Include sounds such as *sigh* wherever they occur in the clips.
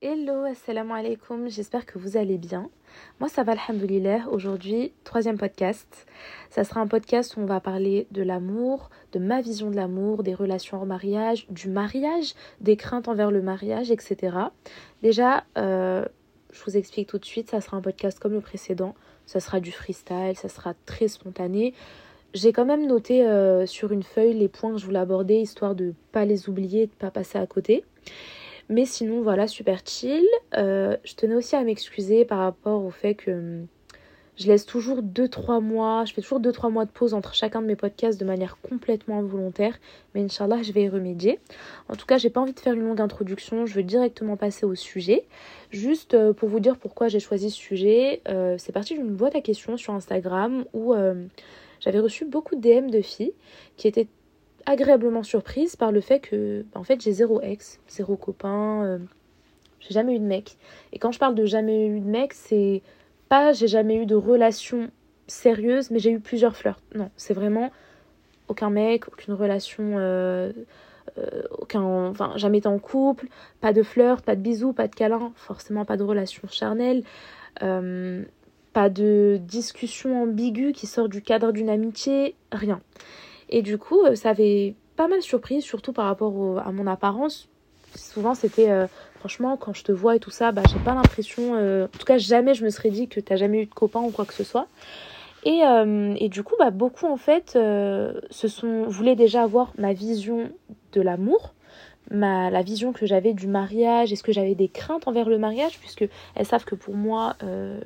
Hello, assalamu alaikum, j'espère que vous allez bien. Moi ça va alhamdoulilah, aujourd'hui troisième podcast. Ça sera un podcast où on va parler de l'amour, de ma vision de l'amour, des relations en mariage, du mariage, des craintes envers le mariage, etc. Déjà, euh, je vous explique tout de suite, ça sera un podcast comme le précédent, ça sera du freestyle, ça sera très spontané. J'ai quand même noté euh, sur une feuille les points que je voulais aborder, histoire de pas les oublier, de pas passer à côté. Mais sinon, voilà, super chill. Euh, je tenais aussi à m'excuser par rapport au fait que hum, je laisse toujours 2-3 mois, je fais toujours 2-3 mois de pause entre chacun de mes podcasts de manière complètement involontaire. Mais Inch'Allah, je vais y remédier. En tout cas, j'ai pas envie de faire une longue introduction, je veux directement passer au sujet. Juste euh, pour vous dire pourquoi j'ai choisi ce sujet, euh, c'est parti d'une boîte à questions sur Instagram où j'avais reçu beaucoup de DM de filles qui étaient agréablement surprise par le fait que, en fait, j'ai zéro ex, zéro copain, euh, j'ai jamais eu de mec. Et quand je parle de jamais eu de mec, c'est pas j'ai jamais eu de relation sérieuse, mais j'ai eu plusieurs flirts. Non, c'est vraiment aucun mec, aucune relation, euh, euh, aucun, enfin, jamais été en couple, pas de flirt, pas de bisous, pas de câlins, forcément pas de relation charnelle. pas de discussion ambiguë qui sort du cadre d'une amitié, rien. Et du coup, euh, ça avait pas mal surpris, surtout par rapport à mon apparence. Souvent, c'était euh, franchement, quand je te vois et tout ça, bah, j'ai pas l'impression, euh, en tout cas, jamais je me serais dit que t'as jamais eu de copain ou quoi que ce soit. Et, et du coup, bah, beaucoup en fait se sont, voulaient déjà avoir ma vision de l'amour, ma, la vision que j'avais du mariage, est-ce que j'avais des craintes envers le mariage, puisque elles savent que pour moi, euh,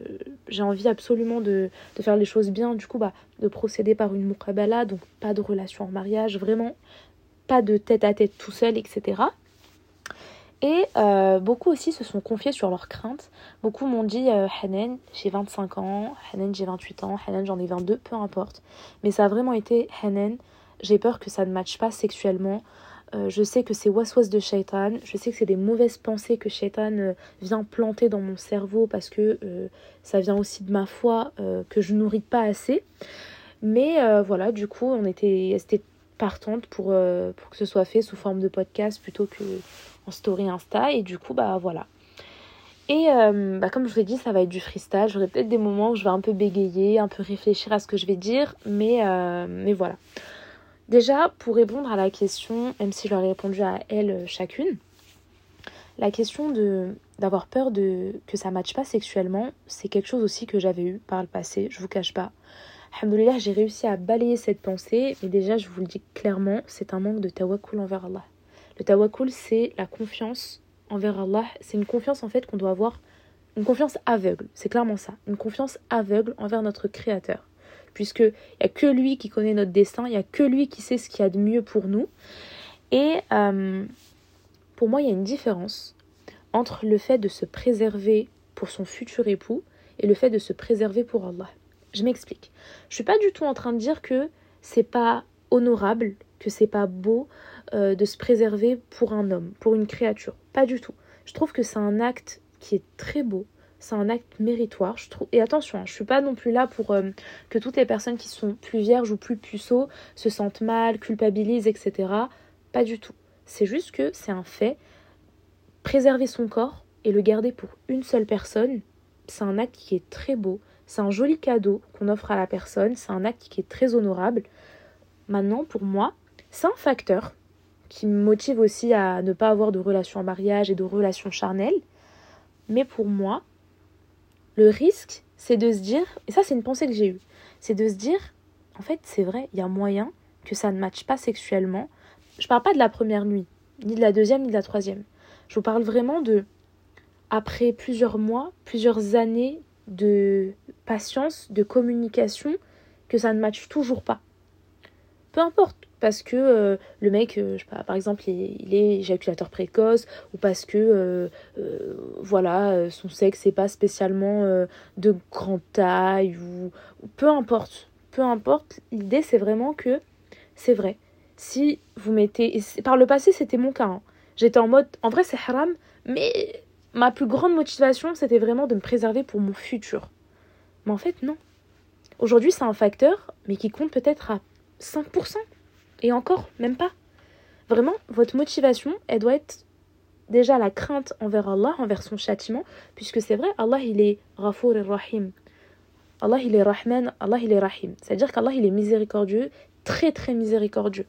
j'ai envie absolument de, de, faire les choses bien, du coup, bah, de procéder par une muqabala, donc pas de relation en mariage, vraiment pas de tête à tête tout seul, etc. Et euh, beaucoup aussi se sont confiés sur leurs craintes. Beaucoup m'ont dit euh, Hanen, j'ai 25 ans, Hanen, j'ai 28 ans, Hanen, j'en ai 22, peu importe. Mais ça a vraiment été Hanen, j'ai peur que ça ne matche pas sexuellement. Euh, je sais que c'est waswas de shaitan, je sais que c'est des mauvaises pensées que shaitan euh, vient planter dans mon cerveau parce que euh, ça vient aussi de ma foi que je nourris pas assez. Mais voilà, du coup, on était, était partante pour, que ce soit fait sous forme de podcast plutôt que en story Insta. Et du coup, bah voilà. Et bah, comme je vous ai dit, ça va être du freestyle. J'aurai peut-être des moments où je vais un peu bégayer, un peu réfléchir à ce que je vais dire, mais, mais voilà. Déjà, pour répondre à la question, même si ai répondu à elles euh, chacune, la question de d'avoir peur de que ça matche pas sexuellement, c'est quelque chose aussi que j'avais eu par le passé, je vous cache pas. Alhamdoulilah, j'ai réussi à balayer cette pensée, mais déjà, je vous le dis clairement, c'est un manque de tawakkul envers Allah. Le tawakkul, c'est la confiance envers Allah, c'est une confiance en fait qu'on doit avoir, une confiance aveugle, c'est clairement ça, une confiance aveugle envers notre Créateur puisqu'il n'y a que lui qui connaît notre destin, il n'y a que lui qui sait ce qu'il y a de mieux pour nous. Et euh, pour moi, il y a une différence entre le fait de se préserver pour son futur époux et le fait de se préserver pour Allah. Je m'explique. Je suis pas du tout en train de dire que c'est pas honorable, que c'est pas beau euh, de se préserver pour un homme, pour une créature. Pas du tout. Je trouve que c'est un acte qui est très beau, c'est un acte méritoire, je trouve. Et attention, je hein, je suis pas non plus là pour euh, que toutes les personnes qui sont plus vierges ou plus puceaux se sentent mal, culpabilisent, etc. Pas du tout. C'est juste que c'est un fait. Préserver son corps et le garder pour une seule personne, c'est un acte qui est très beau. C'est un joli cadeau qu'on offre à la personne. C'est un acte qui est très honorable. Maintenant, pour moi, c'est un facteur qui me motive aussi à ne pas avoir de relation en mariage et de relations charnelles. Mais pour moi, le risque, c'est de se dire, et ça c'est une pensée que j'ai eue, c'est de se dire, en fait c'est vrai, il y a moyen que ça ne matche pas sexuellement. Je parle pas de la première nuit, ni de la deuxième, ni de la troisième. Je vous parle vraiment de, après plusieurs mois, plusieurs années de patience, de communication, que ça ne matche toujours pas. Peu importe, parce que euh, le mec, euh, je sais pas, par exemple, il, est éjaculateur précoce, ou parce que, euh, voilà, son sexe n'est pas spécialement de grande taille, ou, peu importe, peu importe, l'idée c'est vraiment que, c'est vrai, si vous mettez, par le passé c'était mon cas, hein. j'étais en mode, en vrai c'est haram, mais ma plus grande motivation c'était vraiment de me préserver pour mon futur. Mais en fait non. Aujourd'hui c'est un facteur, mais qui compte peut-être à 5%. Et encore, même pas. Vraiment, votre motivation, elle doit être déjà la crainte envers Allah, envers son châtiment, puisque c'est vrai, Allah il est Rafour et Rahim. Allah il est Rahman, Allah il est Rahim. C'est-à-dire qu'Allah il est miséricordieux, très très miséricordieux.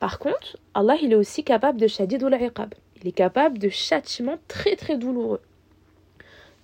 Par contre, Allah il est aussi capable de shadid ou Il est capable de châtiment très très douloureux.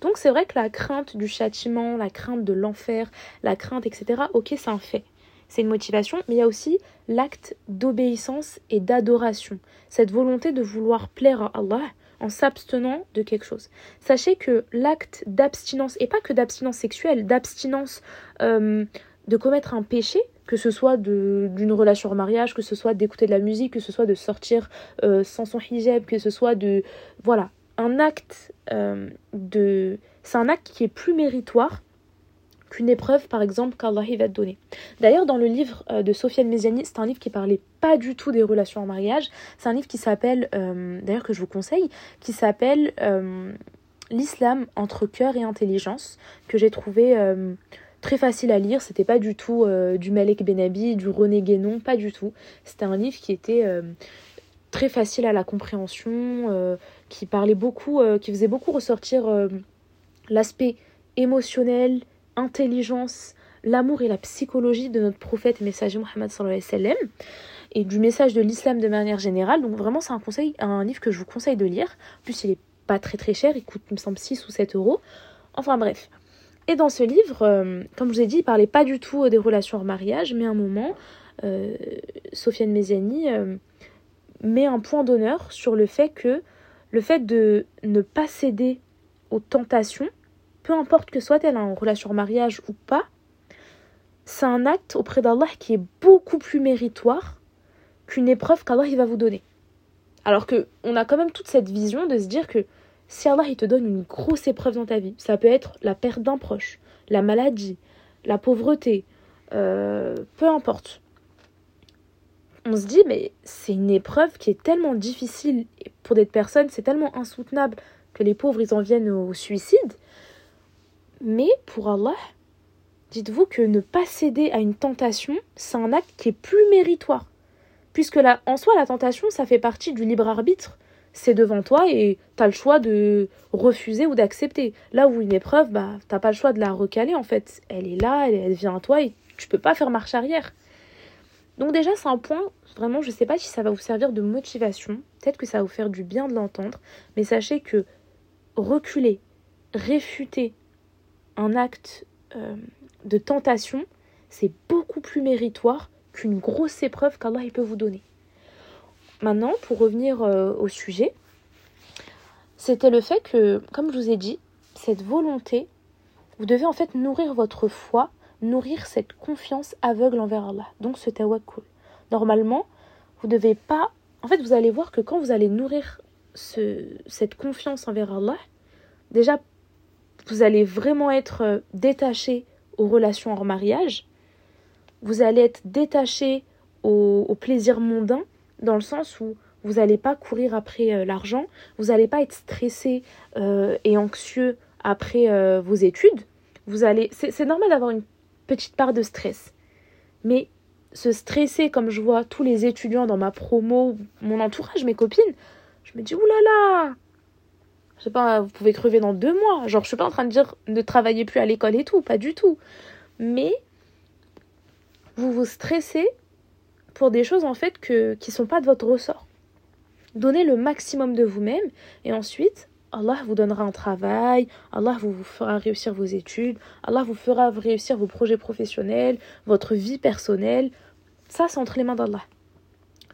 Donc c'est vrai que la crainte du châtiment, la crainte de l'enfer, la crainte, etc., ok, c'est un fait. C'est une motivation, mais il y a aussi l'acte d'obéissance et d'adoration. Cette volonté de vouloir plaire à Allah en s'abstenant de quelque chose. Sachez que l'acte d'abstinence, et pas que d'abstinence sexuelle, d'abstinence euh, de commettre un péché, que ce soit d'une relation en mariage, que ce soit d'écouter de la musique, que ce soit de sortir euh, sans son hijab, que ce soit de... Voilà, un acte euh, de... C'est un acte qui est plus méritoire qu'une épreuve, par exemple, qu'Allah va te donner. D'ailleurs, dans le livre euh, de Sofiane Meziani, c'est un livre qui parlait pas du tout des relations en mariage. C'est un livre qui s'appelle, euh, d'ailleurs que je vous conseille, qui s'appelle L'islam entre cœur et intelligence, que j'ai trouvé très facile à lire. C'était pas du tout du Malek Benabi, du René Guénon, pas du tout. C'était un livre qui était très facile à la compréhension, qui parlait beaucoup, euh, qui faisait beaucoup ressortir euh, l'aspect émotionnel, intelligence, l'amour et la psychologie de notre prophète et messager Mohammed et du message de l'islam de manière générale. Donc vraiment c'est un conseil, un livre que je vous conseille de lire. En plus il est pas très très cher, il coûte il me semble 6 ou 7 euros. Enfin bref. Et dans ce livre, euh, comme je vous ai dit, il parlait pas du tout des relations hors mariage, mais à un moment, Sofiane Meziani met un point d'honneur sur le fait que le fait de ne pas céder aux tentations, peu importe que soit-elle en relation mariage ou pas, c'est un acte auprès d'Allah qui est beaucoup plus méritoire qu'une épreuve qu'Allah va vous donner. Alors que on a quand même toute cette vision de se dire que si Allah te donne une grosse épreuve dans ta vie, ça peut être la perte d'un proche, la maladie, la pauvreté, euh, peu importe on se dit, mais c'est une épreuve qui est tellement difficile pour des personnes, c'est tellement insoutenable que les pauvres, ils en viennent au suicide. Mais pour Allah, dites-vous que ne pas céder à une tentation, c'est un acte qui est plus méritoire. Puisque là, en soi, la tentation, ça fait partie du libre arbitre. C'est devant toi et tu as le choix de refuser ou d'accepter. Là où une épreuve, bah, t'as pas le choix de la recaler en fait. Elle est là, elle, elle vient à toi et tu peux pas faire marche arrière. Donc déjà, c'est un point, vraiment, je sais pas si ça va vous servir de motivation, peut-être que ça va vous faire du bien de l'entendre, mais sachez que reculer, réfuter un acte euh, de tentation, c'est beaucoup plus méritoire qu'une grosse épreuve qu'Allah peut vous donner. Maintenant, pour revenir euh, au sujet, c'était le fait que, comme je vous ai dit, cette volonté, vous devez en fait nourrir votre foi nourrir cette confiance aveugle envers Allah. Donc ce tawakkul. Normalement, vous devez pas. En fait, vous allez voir que quand vous allez nourrir ce, cette confiance envers Allah, déjà, vous allez vraiment être euh, détaché aux relations hors mariage. Vous allez être détaché au, plaisir mondain, dans le sens où vous n'allez pas courir après euh, l'argent, vous n'allez pas être stressé euh, et anxieux après vos études. Vous allez, c'est normal d'avoir une petite part de stress. Mais se stresser comme je vois tous les étudiants dans ma promo, mon entourage, mes copines, je me dis oulala, je sais pas, vous pouvez crever dans deux mois. Genre, je suis pas en train de dire ne travaillez plus à l'école et tout, pas du tout. Mais vous vous stressez pour des choses en fait que, qui sont pas de votre ressort. Donnez le maximum de vous-même et ensuite Allah vous donnera un travail, Allah vous fera réussir vos études, Allah vous fera réussir vos projets professionnels, votre vie personnelle. Ça, c'est entre les mains d'Allah.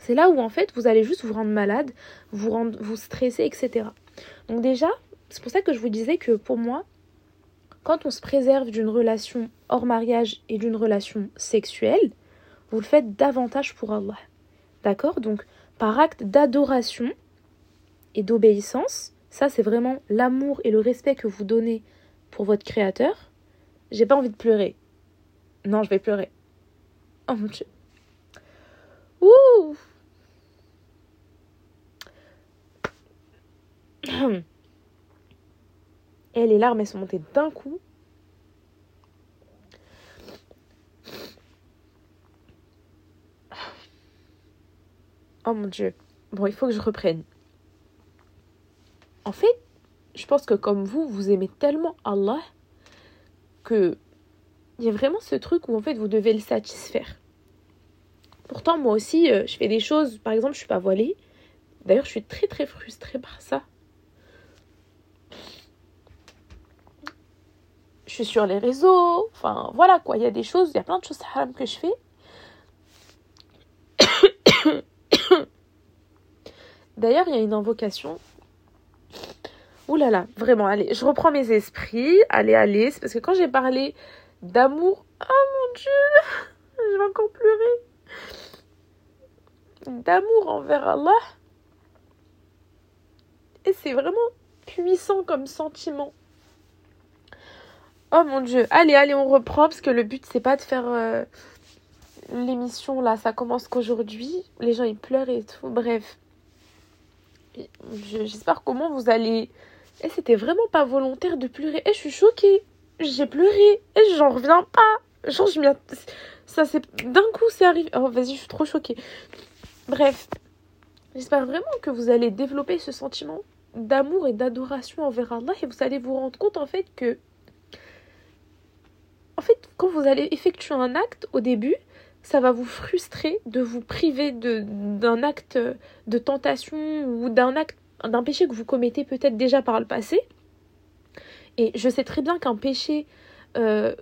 C'est là où en fait vous allez juste vous rendre malade, vous, vous stresser, etc. Donc déjà, c'est pour ça que je vous disais que pour moi, quand on se préserve d'une relation hors mariage et d'une relation sexuelle, vous le faites davantage pour Allah. D'accord? Donc par acte d'adoration et d'obéissance, ça, c'est vraiment l'amour et le respect que vous donnez pour votre créateur. J'ai pas envie de pleurer. Non, je vais pleurer. Oh mon dieu. Ouh Et les larmes, elles sont montées d'un coup. Oh mon dieu. Bon, il faut que je reprenne. en fait, je pense que comme vous, vous aimez tellement Allah que il y a vraiment ce truc où en fait vous devez le satisfaire. Pourtant, moi aussi, euh, je fais des choses, par exemple, je suis pas voilée. D'ailleurs, je suis très très frustrée par ça. Sur les réseaux, enfin voilà quoi, il y a des choses, il y a plein de choses haram que je fais. *coughs* D'ailleurs, il y a une invocation. Ouh là, vraiment, allez, je reprends mes esprits. Allez, allez, c'est parce que quand j'ai parlé d'amour, oh mon dieu, *laughs* je vais encore pleurer. D'amour envers Allah. Et c'est vraiment puissant comme sentiment. Oh mon dieu, allez, allez, on reprend parce que le but c'est pas de faire euh, l'émission là, ça commence qu'aujourd'hui. Les gens ils pleurent et tout, bref. J'espère comment vous allez. Et c'était vraiment pas volontaire de pleurer. Et je suis choquée. J'ai pleuré. Et j'en reviens pas. Genre, je Ça, c'est. D'un coup, c'est arrivé. Oh, vas-y, je suis trop choquée. Bref. J'espère vraiment que vous allez développer ce sentiment d'amour et d'adoration envers Allah. Et vous allez vous rendre compte, en fait, que. En fait, quand vous allez effectuer un acte au début, ça va vous frustrer de vous priver d'un acte de tentation ou d'un péché que vous commettez peut-être déjà par le passé. Et je sais très bien qu'un péché euh,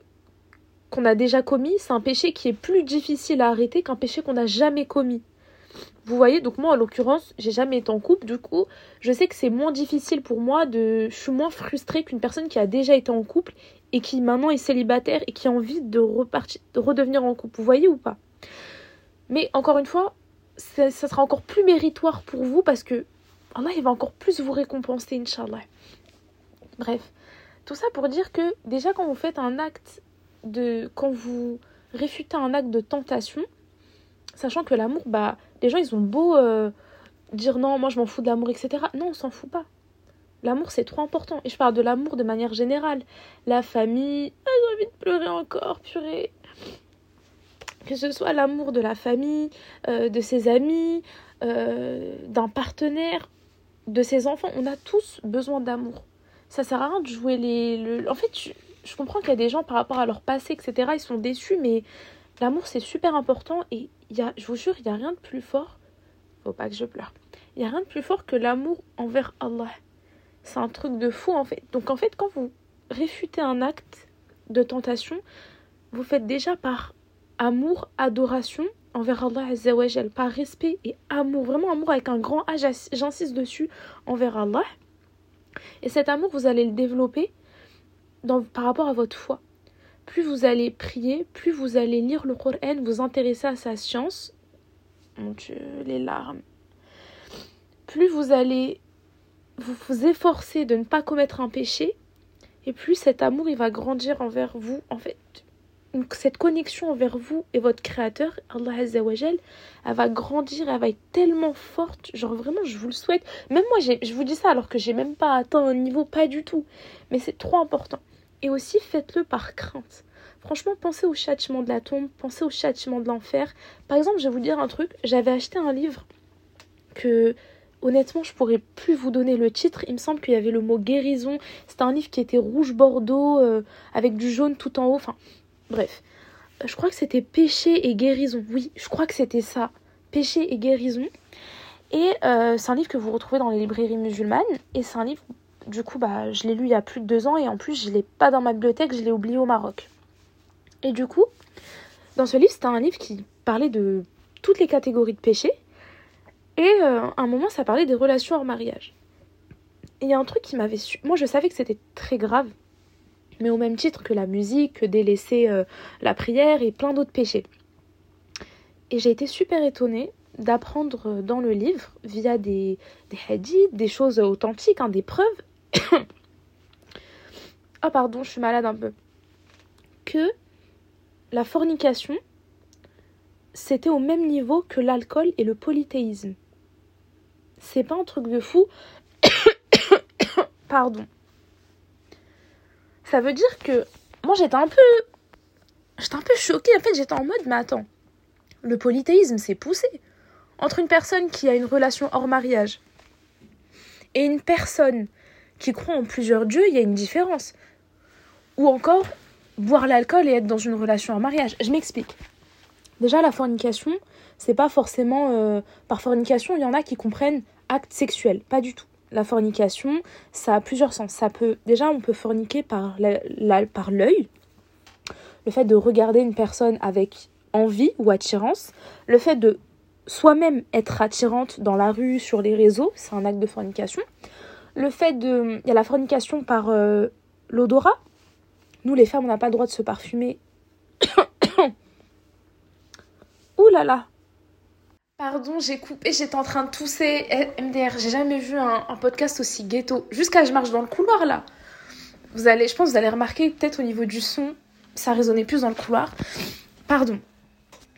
qu'on a déjà commis, c'est un péché qui est plus difficile à arrêter qu'un péché qu'on n'a jamais commis. Vous voyez, donc moi en l'occurrence, j'ai jamais été en couple, du coup, je sais que c'est moins difficile pour moi de. Je suis moins frustrée qu'une personne qui a déjà été en couple et qui maintenant est célibataire et qui a envie de, repartir, de redevenir en couple. Vous voyez ou pas? Mais encore une fois, ça, sera encore plus méritoire pour vous parce que Allah il va encore plus vous récompenser, Inch'Allah. Bref, tout ça pour dire que déjà quand vous faites un acte de. quand vous réfutez un acte de tentation, sachant que l'amour, bah, les gens ils ont beau euh, dire non, moi je m'en fous de l'amour, etc. Non, on s'en fout pas. L'amour, c'est trop important. Et je parle de l'amour de manière générale. La famille, ah, j'ai envie de pleurer encore, purée. Que ce soit l'amour de la famille, euh, de ses amis, euh, d'un partenaire, de ses enfants. On a tous besoin d'amour. Ça sert à rien de jouer les. En fait, je, comprends qu'il y a des gens par rapport à leur passé, etc., ils sont déçus, mais l'amour, c'est super important. Et y a, je vous jure, il n'y a rien de plus fort. Faut pas que je pleure. Il n'y a rien de plus fort que l'amour envers Allah. C'est un truc de fou en fait. Donc en fait, quand vous réfutez un acte de tentation, vous faites déjà par amour, adoration envers Allah Azzawajal, par respect et amour, vraiment amour avec un grand A, j'insiste dessus, envers Allah. Et cet amour, vous allez le développer dans, par rapport à votre foi. Plus vous allez prier, plus vous allez lire le Coran, vous intéresser à sa science. Mon Dieu, les larmes. Plus vous allez vous vous efforcez de ne pas commettre un péché, et plus cet amour il va grandir envers vous. En fait, cette connexion envers vous et votre créateur, Allah Azzawajal, elle va grandir, elle va être tellement forte. Genre vraiment, je vous le souhaite. Même moi, je vous dis ça alors que j'ai même pas atteint un niveau, pas du tout. Mais c'est trop important. Et aussi, faites-le par crainte. Franchement, pensez au châtiment de la tombe, pensez au châtiment de l'enfer. Par exemple, je vais vous dire un truc. J'avais acheté un livre que Honnêtement, je pourrais plus vous donner le titre. Il me semble qu'il y avait le mot guérison. C'était un livre qui était rouge bordeaux euh, avec du jaune tout en haut. Enfin, bref. Euh, je crois que c'était péché et guérison. Oui, je crois que c'était ça. Péché et guérison. Et euh, c'est un livre que vous retrouvez dans les librairies musulmanes. Et c'est un livre, du coup, bah, je l'ai lu il y a plus de deux ans. Et en plus, je l'ai pas dans ma bibliothèque, je l'ai oublié au Maroc. Et du coup, dans ce livre, c'était un livre qui parlait de toutes les catégories de péchés et euh, à un moment, ça parlait des relations hors mariage. Il y a un truc qui m'avait su. Moi, je savais que c'était très grave, mais au même titre que la musique, que délaisser euh, la prière et plein d'autres péchés. Et j'ai été super étonnée d'apprendre dans le livre, via des, des hadiths, des choses authentiques, hein, des preuves. *coughs* oh, pardon, je suis malade un peu. Que la fornication, c'était au même niveau que l'alcool et le polythéisme c'est pas un truc de fou. *coughs* Pardon. Ça veut dire que moi j'étais un peu j'étais un peu choquée en fait, j'étais en mode mais attends. Le polythéisme c'est poussé entre une personne qui a une relation hors mariage et une personne qui croit en plusieurs dieux, il y a une différence. Ou encore, boire l'alcool et être dans une relation en mariage. Je m'explique. Déjà, la fornication, c'est pas forcément. euh, par fornication, il y en a qui comprennent acte sexuel. Pas du tout. La fornication, ça a plusieurs sens. Ça peut, déjà, on peut forniquer par l'œil. Le fait de regarder une personne avec envie ou attirance. Le fait de soi-même être attirante dans la rue, sur les réseaux, c'est un acte de fornication. Le fait de. Il y a la fornication par euh, l'odorat. Nous, les femmes, on n'a pas le droit de se parfumer. *coughs* Ouh là là Pardon, j'ai coupé, j'étais en train de tousser. Eh, MDR, j'ai jamais vu un, podcast aussi ghetto. Jusqu'à je marche dans le couloir là. Vous allez, je pense que vous allez remarquer peut-être au niveau du son, ça résonnait plus dans le couloir. Pardon.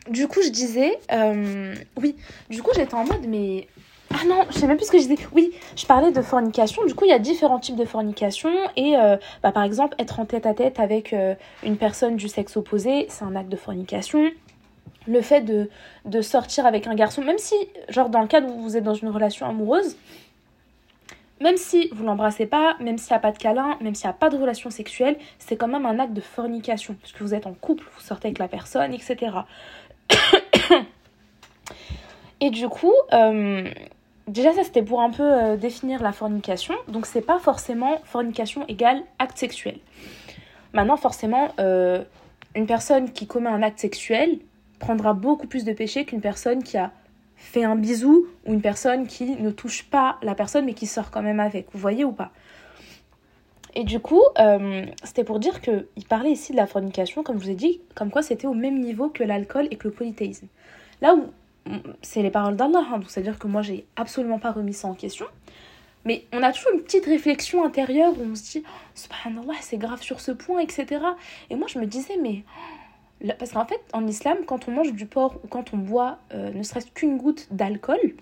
Du coup, je disais, euh, oui, du coup, j'étais en mode, mais. Ah non, je sais même plus ce que je disais. Oui, je parlais de fornication. Du coup, il y a différents types de fornication. Et euh, bah, par exemple, être en tête à tête avec euh, une personne du sexe opposé, c'est un acte de fornication. Le fait de, sortir avec un garçon, même si, genre, dans le cas où vous êtes dans une relation amoureuse, même si vous l'embrassez pas, même s'il n'y a pas de câlin, même s'il n'y a pas de relation sexuelle, c'est quand même un acte de fornication. Parce que vous êtes en couple, vous sortez avec la personne, etc. *coughs* Et du coup, euh, déjà ça c'était pour un peu euh, définir la fornication. Donc c'est pas forcément fornication égale acte sexuel. Maintenant forcément, euh, une personne qui commet un acte sexuel prendra beaucoup plus de péché qu'une personne qui a fait un bisou ou une personne qui ne touche pas la personne mais qui sort quand même avec. Vous voyez ou pas? Et du coup, euh, c'était pour dire qu'il parlait ici de la fornication, comme je vous ai dit, comme quoi c'était au même niveau que l'alcool et que le polythéisme. Là où c'est les paroles d'Allah, hein, c'est-à-dire que moi j'ai absolument pas remis ça en question. Mais on a toujours une petite réflexion intérieure où on se dit, oh, subhanallah, c'est grave sur ce point, etc. Et moi je me disais, mais. Là, Parce qu'en fait, en islam, quand on mange du porc ou quand on boit euh, ne serait-ce qu'une goutte d'alcool,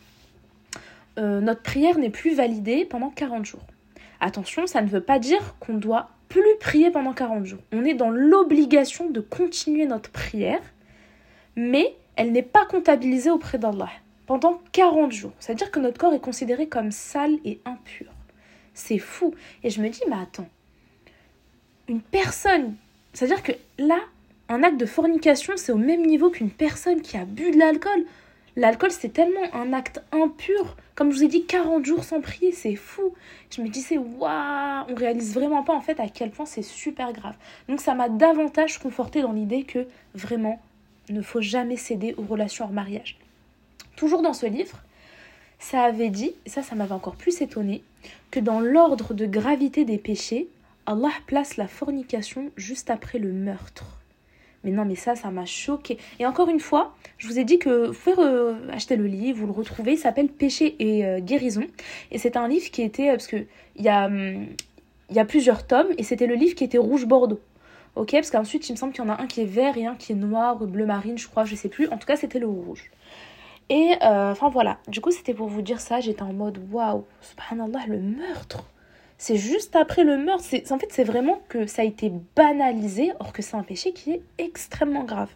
euh, notre prière n'est plus validée pendant 40 jours. Attention, ça ne veut pas dire qu'on doit plus prier pendant 40 jours. On est dans l'obligation de continuer notre prière, mais elle n'est pas comptabilisée auprès d'Allah pendant 40 jours. C'est-à-dire que notre corps est considéré comme sale et impur. C'est fou. Et je me dis, mais attends, une personne, c'est-à-dire que là, un acte de fornication, c'est au même niveau qu'une personne qui a bu de l'alcool. L'alcool, c'est tellement un acte impur. Comme je vous ai dit, 40 jours sans prier, c'est fou. Je me disais, waouh, on réalise vraiment pas en fait à quel point c'est super grave. Donc ça m'a davantage conforté dans l'idée que vraiment, ne faut jamais céder aux relations hors mariage. Toujours dans ce livre, ça avait dit, et ça, ça m'avait encore plus étonné, que dans l'ordre de gravité des péchés, Allah place la fornication juste après le meurtre. Mais non, mais ça, ça m'a choqué. Et encore une fois, je vous ai dit que vous pouvez euh, acheter le livre, vous le retrouvez, il s'appelle Péché et euh, guérison. Et c'est un livre qui était, euh, parce que il y a, hum, y a plusieurs tomes, et c'était le livre qui était rouge-bordeaux. Ok, parce qu'ensuite, il me semble qu'il y en a un qui est vert et un qui est noir ou bleu marine, je crois, je sais plus. En tout cas, c'était le rouge. Et enfin voilà, du coup, c'était pour vous dire ça. J'étais en mode waouh, subhanallah, le meurtre. C'est juste après le meurtre. C'est, en fait, c'est vraiment que ça a été banalisé, or que c'est un péché qui est extrêmement grave.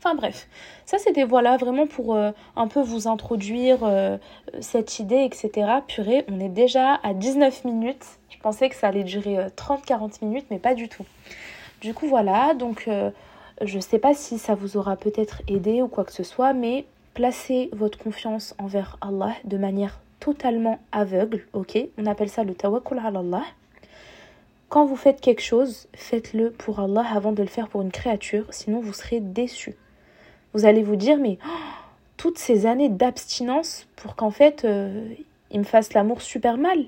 Enfin bref, ça c'était voilà vraiment pour euh, un peu vous introduire euh, cette idée, etc. Purée, on est déjà à 19 minutes. Je pensais que ça allait durer euh, 30-40 minutes, mais pas du tout. Du coup voilà, donc euh, je sais pas si ça vous aura peut-être aidé ou quoi que ce soit, mais placez votre confiance envers Allah de manière totalement aveugle, ok? On appelle ça le tawakkul ala Allah. Quand vous faites quelque chose, faites-le pour Allah avant de le faire pour une créature, sinon vous serez déçu. Vous allez vous dire, mais oh, toutes ces années d'abstinence pour qu'en fait, euh, il me fasse l'amour super mal.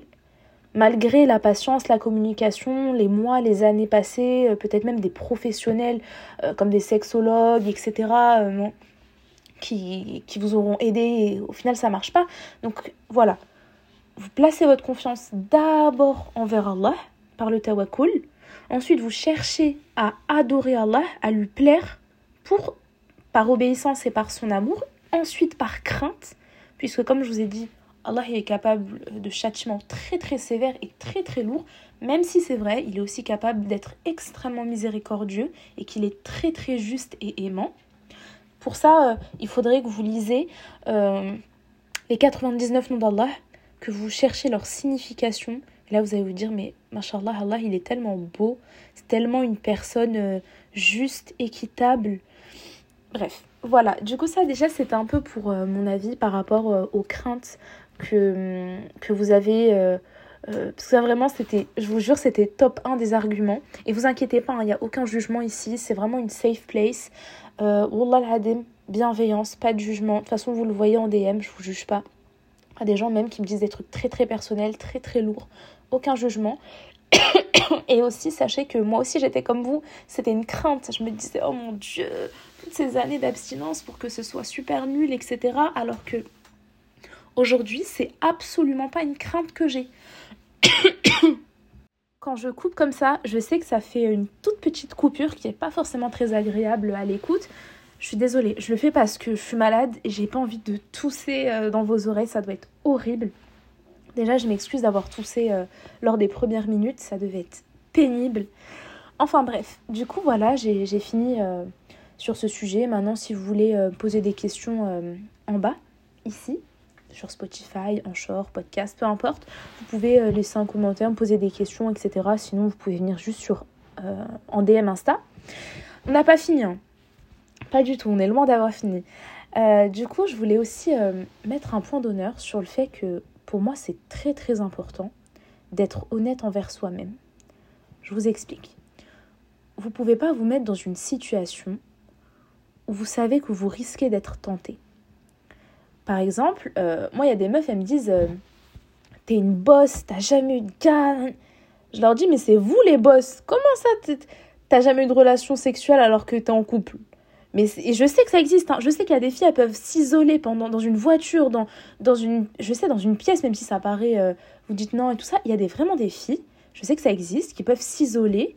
Malgré la patience, la communication, les mois, les années passées, euh, peut-être même des professionnels euh, comme des sexologues, etc., qui, vous auront aidé et au final ça marche pas. Donc voilà, vous placez votre confiance d'abord envers Allah par le tawakkul. Ensuite, vous cherchez à adorer Allah, à lui plaire pour par obéissance et par son amour. Ensuite, par crainte, puisque comme je vous ai dit, Allah est capable de châtiments très très sévères et très très lourds. Même si c'est vrai, il est aussi capable d'être extrêmement miséricordieux et qu'il est très très juste et aimant. Pour ça, euh, il faudrait que vous lisez euh, les 99 noms d'Allah que vous cherchez leur signification. Là, vous allez vous dire, mais mashallah, Allah, il est tellement beau, c'est tellement une personne euh, juste, équitable. Bref, voilà. Du coup, ça, déjà, c'était un peu pour mon avis par rapport aux craintes que, que vous avez. parce que ça, vraiment, c'était, je vous jure, c'était top 1 des arguments. Et vous inquiétez pas, hein, il n'y a aucun jugement ici. C'est vraiment une safe place. Wallah al bienveillance, pas de jugement. De toute façon, vous le voyez en DM, je vous juge pas. Il a des gens même qui me disent des trucs très très personnels, très très lourds aucun jugement. *coughs* Et aussi, sachez que moi aussi, j'étais comme vous, c'était une crainte. Je me disais, oh mon Dieu, toutes ces années d'abstinence pour que ce soit super nul, etc. Alors que aujourd'hui, c'est absolument pas une crainte que j'ai. *coughs* Quand je coupe comme ça, je sais que ça fait une toute petite coupure qui n'est pas forcément très agréable à l'écoute. Je suis désolée, je le fais parce que je suis malade et j'ai pas envie de tousser euh, dans vos oreilles, ça doit être horrible. Déjà, je m'excuse d'avoir toussé euh, lors des premières minutes, ça devait être pénible. Enfin bref, du coup voilà, j'ai fini euh, sur ce sujet. Maintenant, si vous voulez poser des questions en bas, ici, sur Spotify, en short, podcast, peu importe, vous pouvez laisser un commentaire, me poser des questions, etc. Sinon, vous pouvez venir juste sur en DM Insta. On n'a pas fini, hein. pas du tout, on est loin d'avoir fini. du coup, je voulais aussi mettre un point d'honneur sur le fait que pour moi, c'est très très important d'être honnête envers soi-même. Je vous explique. Vous pouvez pas vous mettre dans une situation où vous savez que vous risquez d'être tenté. Par exemple, euh, moi, il y a des meufs, elles me disent euh, T'es une bosse, t'as jamais eu de gars. Je leur dis Mais c'est vous les boss. Comment ça, t'as jamais eu de relation sexuelle alors que t'es en couple? Mais et je sais que ça existe. Hein. Je sais qu'il y a des filles, elles peuvent s'isoler pendant dans une voiture, dans, dans une, je sais, dans une pièce, même si ça paraît, euh, vous dites non et tout ça. Il y a des, vraiment des filles, je sais que ça existe, qui peuvent s'isoler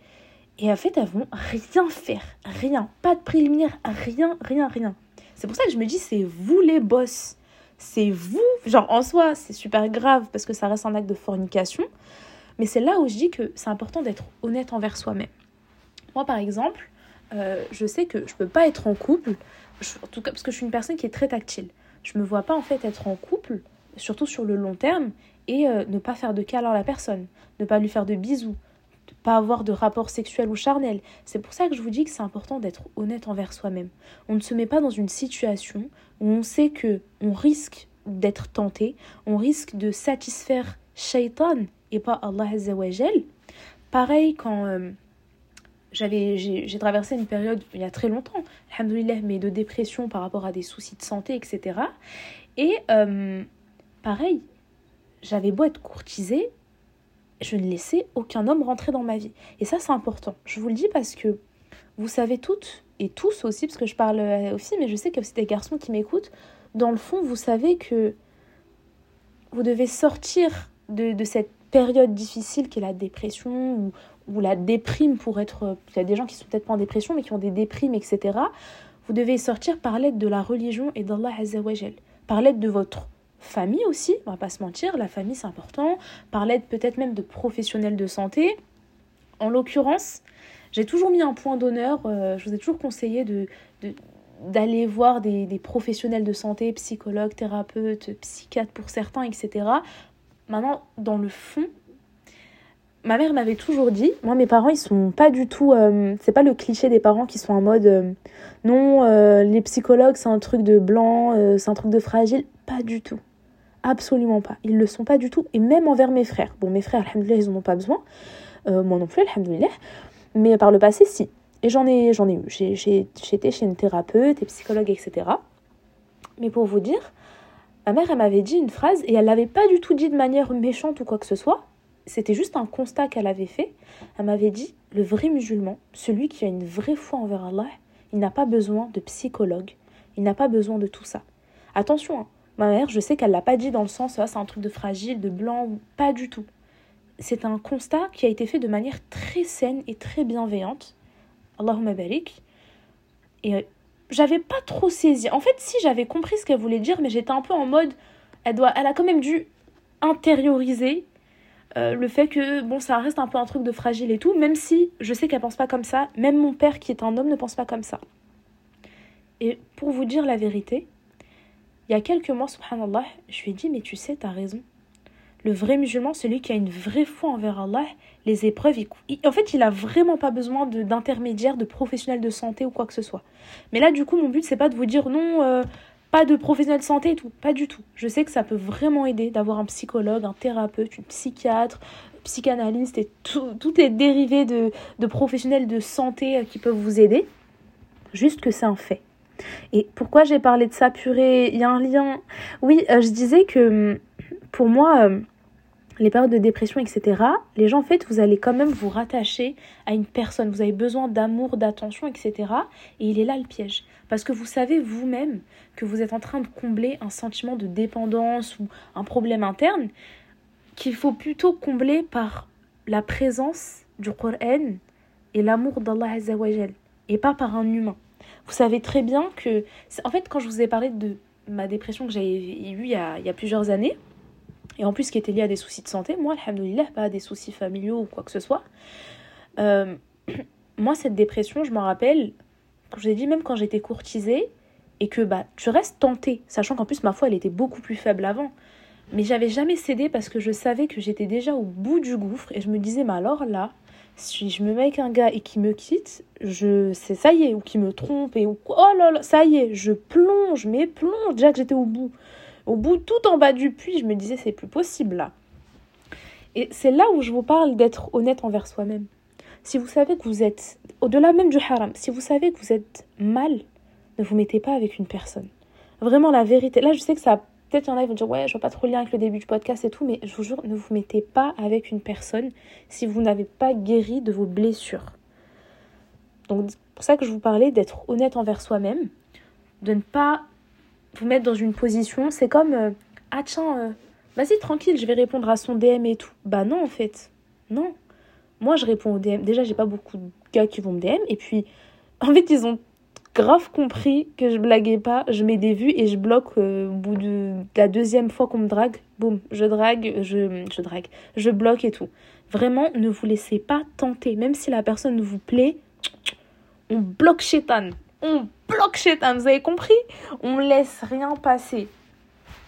et en fait, elles vont rien faire, rien, pas de préliminaire, rien, rien, rien. C'est pour ça que je me dis, c'est vous les boss, c'est vous. Genre en soi, c'est super grave parce que ça reste un acte de fornication, mais c'est là où je dis que c'est important d'être honnête envers soi-même. Moi, par exemple euh, je sais que je peux pas être en couple, en tout cas parce que je suis une personne qui est très tactile. Je me vois pas en fait être en couple, surtout sur le long terme, et euh, ne pas faire de câlin à la personne, ne pas lui faire de bisous, ne pas avoir de rapport sexuel ou charnel. C'est pour ça que je vous dis que c'est important d'être honnête envers soi-même. On ne se met pas dans une situation où on sait que on risque d'être tenté, on risque de satisfaire Shaitan et pas Allah Azzawajal. Pareil quand euh, j'ai traversé une période il y a très longtemps mais de dépression par rapport à des soucis de santé etc et euh, pareil j'avais beau être courtisée je ne laissais aucun homme rentrer dans ma vie. Et ça c'est important. Je vous le dis parce que vous savez toutes et tous aussi parce que je parle aux filles mais je sais qu'il y a aussi des garçons qui m'écoutent dans le fond vous savez que vous devez sortir de, de cette période difficile qu'est la dépression ou, ou la déprime pour être... Il y a des gens qui sont peut-être pas en dépression, mais qui ont des déprimes, etc. Vous devez sortir par l'aide de la religion et d'Allah Azzawajal. Par l'aide de votre famille aussi, on va pas se mentir, la famille c'est important. Par l'aide peut-être même de professionnels de santé. En l'occurrence, j'ai toujours mis un point d'honneur, euh, je vous ai toujours conseillé de, d'aller voir des, professionnels de santé, psychologues, thérapeutes, psychiatres pour certains, etc. Maintenant, dans le fond, ma mère m'avait toujours dit, moi mes parents ils sont pas du tout, euh, c'est pas le cliché des parents qui sont en mode euh, non euh, les psychologues c'est un truc de blanc, c'est un truc de fragile, pas du tout, absolument pas, ils le sont pas du tout. Et même envers mes frères. Bon mes frères alhamdoulilah ils en ont pas besoin, moi non plus alhamdoulilah, mais par le passé si. Et j'en ai, j'en ai eu, j'ai été chez une thérapeute et psychologue etc. Mais pour vous dire, ma mère elle m'avait dit une phrase et elle l'avait pas du tout dit de manière méchante ou quoi que ce soit c'était juste un constat qu'elle avait fait. Elle m'avait dit, le vrai musulman, celui qui a une vraie foi envers Allah, il n'a pas besoin de psychologue, il n'a pas besoin de tout ça. Attention, hein, ma mère, je sais qu'elle l'a pas dit dans le sens, ah, c'est un truc de fragile, de blanc, pas du tout. C'est un constat qui a été fait de manière très saine et très bienveillante. Allahumma barik. Et euh, j'avais pas trop saisi. En fait, si j'avais compris ce qu'elle voulait dire, mais j'étais un peu en mode, elle doit, elle a quand même dû intérioriser euh, le fait que bon ça reste un peu un truc de fragile et tout, même si je sais qu'elle pense pas comme ça, même mon père qui est un homme ne pense pas comme ça. Et pour vous dire la vérité, il y a quelques mois, subhanallah, je lui ai dit mais tu sais, t'as raison. Le vrai musulman, celui qui a une vraie foi envers Allah, les épreuves, en fait, il a vraiment pas besoin d'intermédiaires, de, professionnels de santé ou quoi que ce soit. Mais là, du coup, mon but, c'est pas de vous dire non, euh, pas de professionnels de santé et tout. Pas du tout. Je sais que ça peut vraiment aider d'avoir un psychologue, un thérapeute, une psychiatre, psychanalyste et tout, tout est dérivé de, de professionnels de santé euh, qui peuvent vous aider. Juste que c'est un fait. Et pourquoi j'ai parlé de ça? Purée Il y a un lien. Oui, euh, je disais que pour moi, les périodes de dépression, etc., les gens, en fait, vous allez quand même vous rattacher à une personne. Vous avez besoin d'amour, d'attention, etc. Et il est là le piège. Parce que vous savez vous-même que vous êtes en train de combler un sentiment de dépendance ou un problème interne qu'il faut plutôt combler par la présence du Coran et l'amour d'Allah Azzawajal et pas par un humain. Vous savez très bien que... En fait, quand je vous ai parlé de ma dépression que j'avais eue il y a, il y a plusieurs années, et en plus qui était lié à des soucis de santé, moi, alhamdoulilah, pas à des soucis familiaux ou quoi que ce soit. Euh, *clears throat* moi, cette dépression, je me rappelle, comme je vous ai dit, même quand j'étais courtisée, et que bah, tu restes tentée, sachant qu'en plus, ma foi, elle était beaucoup plus faible avant. Mais j'avais jamais cédé parce que je savais que j'étais déjà au bout du gouffre, et je me disais, mais alors là, si je me mets avec un gars et qui me quitte, je c'est ça y est, ou qui me trompe, et ou oh là là, ça y est, je plonge, mais plonge, déjà que j'étais au bout au bout, tout en bas du puits, je me disais, c'est plus possible là. Et c'est là où je vous parle d'être honnête envers soi-même. Si vous savez que vous êtes, au-delà même du haram, si vous savez que vous êtes mal, ne vous mettez pas avec une personne. Vraiment la vérité. Là, je sais que ça, peut-être y en a qui vont dire, ouais, je vois pas trop le lien avec le début du podcast et tout, mais je vous jure, ne vous mettez pas avec une personne si vous n'avez pas guéri de vos blessures. Donc, c'est pour ça que je vous parlais d'être honnête envers soi-même, de ne pas vous mettre dans une position, c'est comme euh, ah tiens, euh, vas-y tranquille, je vais répondre à son DM et tout. Bah non en fait, non. Moi je réponds au DM. Déjà j'ai pas beaucoup de gars qui vont me DM et puis en fait ils ont grave compris que je blaguais pas, je mets des vues et je bloque euh, au bout de, la deuxième fois qu'on me drague, boum, je drague, je, je drague, je bloque et tout. Vraiment, ne vous laissez pas tenter, même si la personne vous plaît, on bloque chétan on bloque vous avez compris? On laisse rien passer.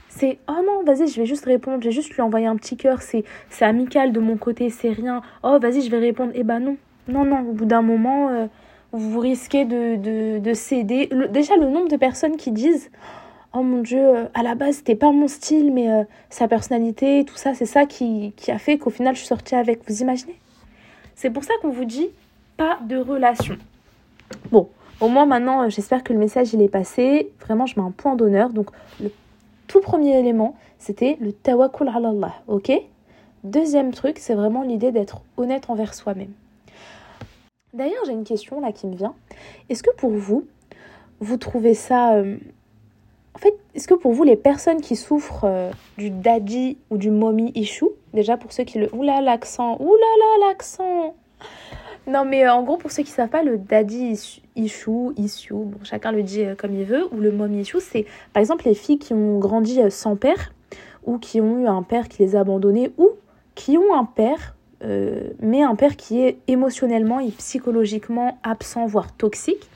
C'est oh non, vas-y, je vais juste répondre, je vais juste lui envoyer un petit cœur, c'est amical de mon côté, c'est rien. Oh, vas-y, je vais répondre. Eh ben non, non, non, au bout d'un moment, euh, vous risquez de, de, céder. déjà, le nombre de personnes qui disent Oh mon Dieu, euh, à la base, c'était pas mon style, mais euh, sa personnalité, tout ça, c'est ça qui, qui a fait qu'au final, je suis sortie avec. Vous imaginez? C'est pour ça qu'on vous dit pas de relation. Bon, au moins maintenant, euh, j'espère que le message il est passé. Vraiment, je mets un point d'honneur. Donc, le tout premier élément, c'était le tawakkul ala Allah, ok? Deuxième truc, c'est vraiment l'idée d'être honnête envers soi-même. D'ailleurs, j'ai une question là qui me vient. Est-ce que pour vous, vous trouvez ça... Euh, en fait, est-ce que pour vous, les personnes qui souffrent euh, du daddy ou du mommy issue, déjà pour ceux qui le... Oula l'accent, oulala l'accent non, mais euh, en gros, pour ceux qui savent pas, le daddy issue, issue, bon, chacun le dit euh, comme il veut, ou le mom issue, c'est par exemple les filles qui ont grandi euh, sans père, ou qui ont eu un père qui les a abandonnés, ou qui ont un père, mais un père qui est émotionnellement et psychologiquement absent, voire toxique.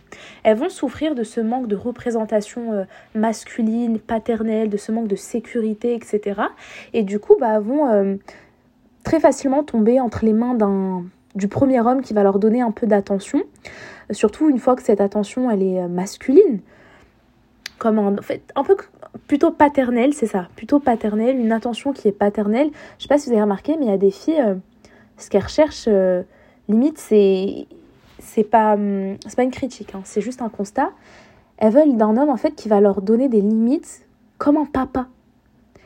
Elles vont souffrir de ce manque de représentation masculine, paternelle, de ce manque de sécurité, etc. Et du coup, bah, vont très facilement tomber entre les mains d'un du premier homme qui va leur donner un peu d'attention, surtout une fois que cette attention elle est euh, masculine, comme en fait un peu plutôt paternelle, c'est ça, plutôt paternelle, une attention qui est paternelle. Je sais pas si vous avez remarqué, mais il y a des filles, euh, ce qu'elles recherchent, euh, limite c'est c'est pas hum, c'est pas une critique, hein, c'est juste un constat. Elles veulent d'un homme en fait qui va leur donner des limites comme un papa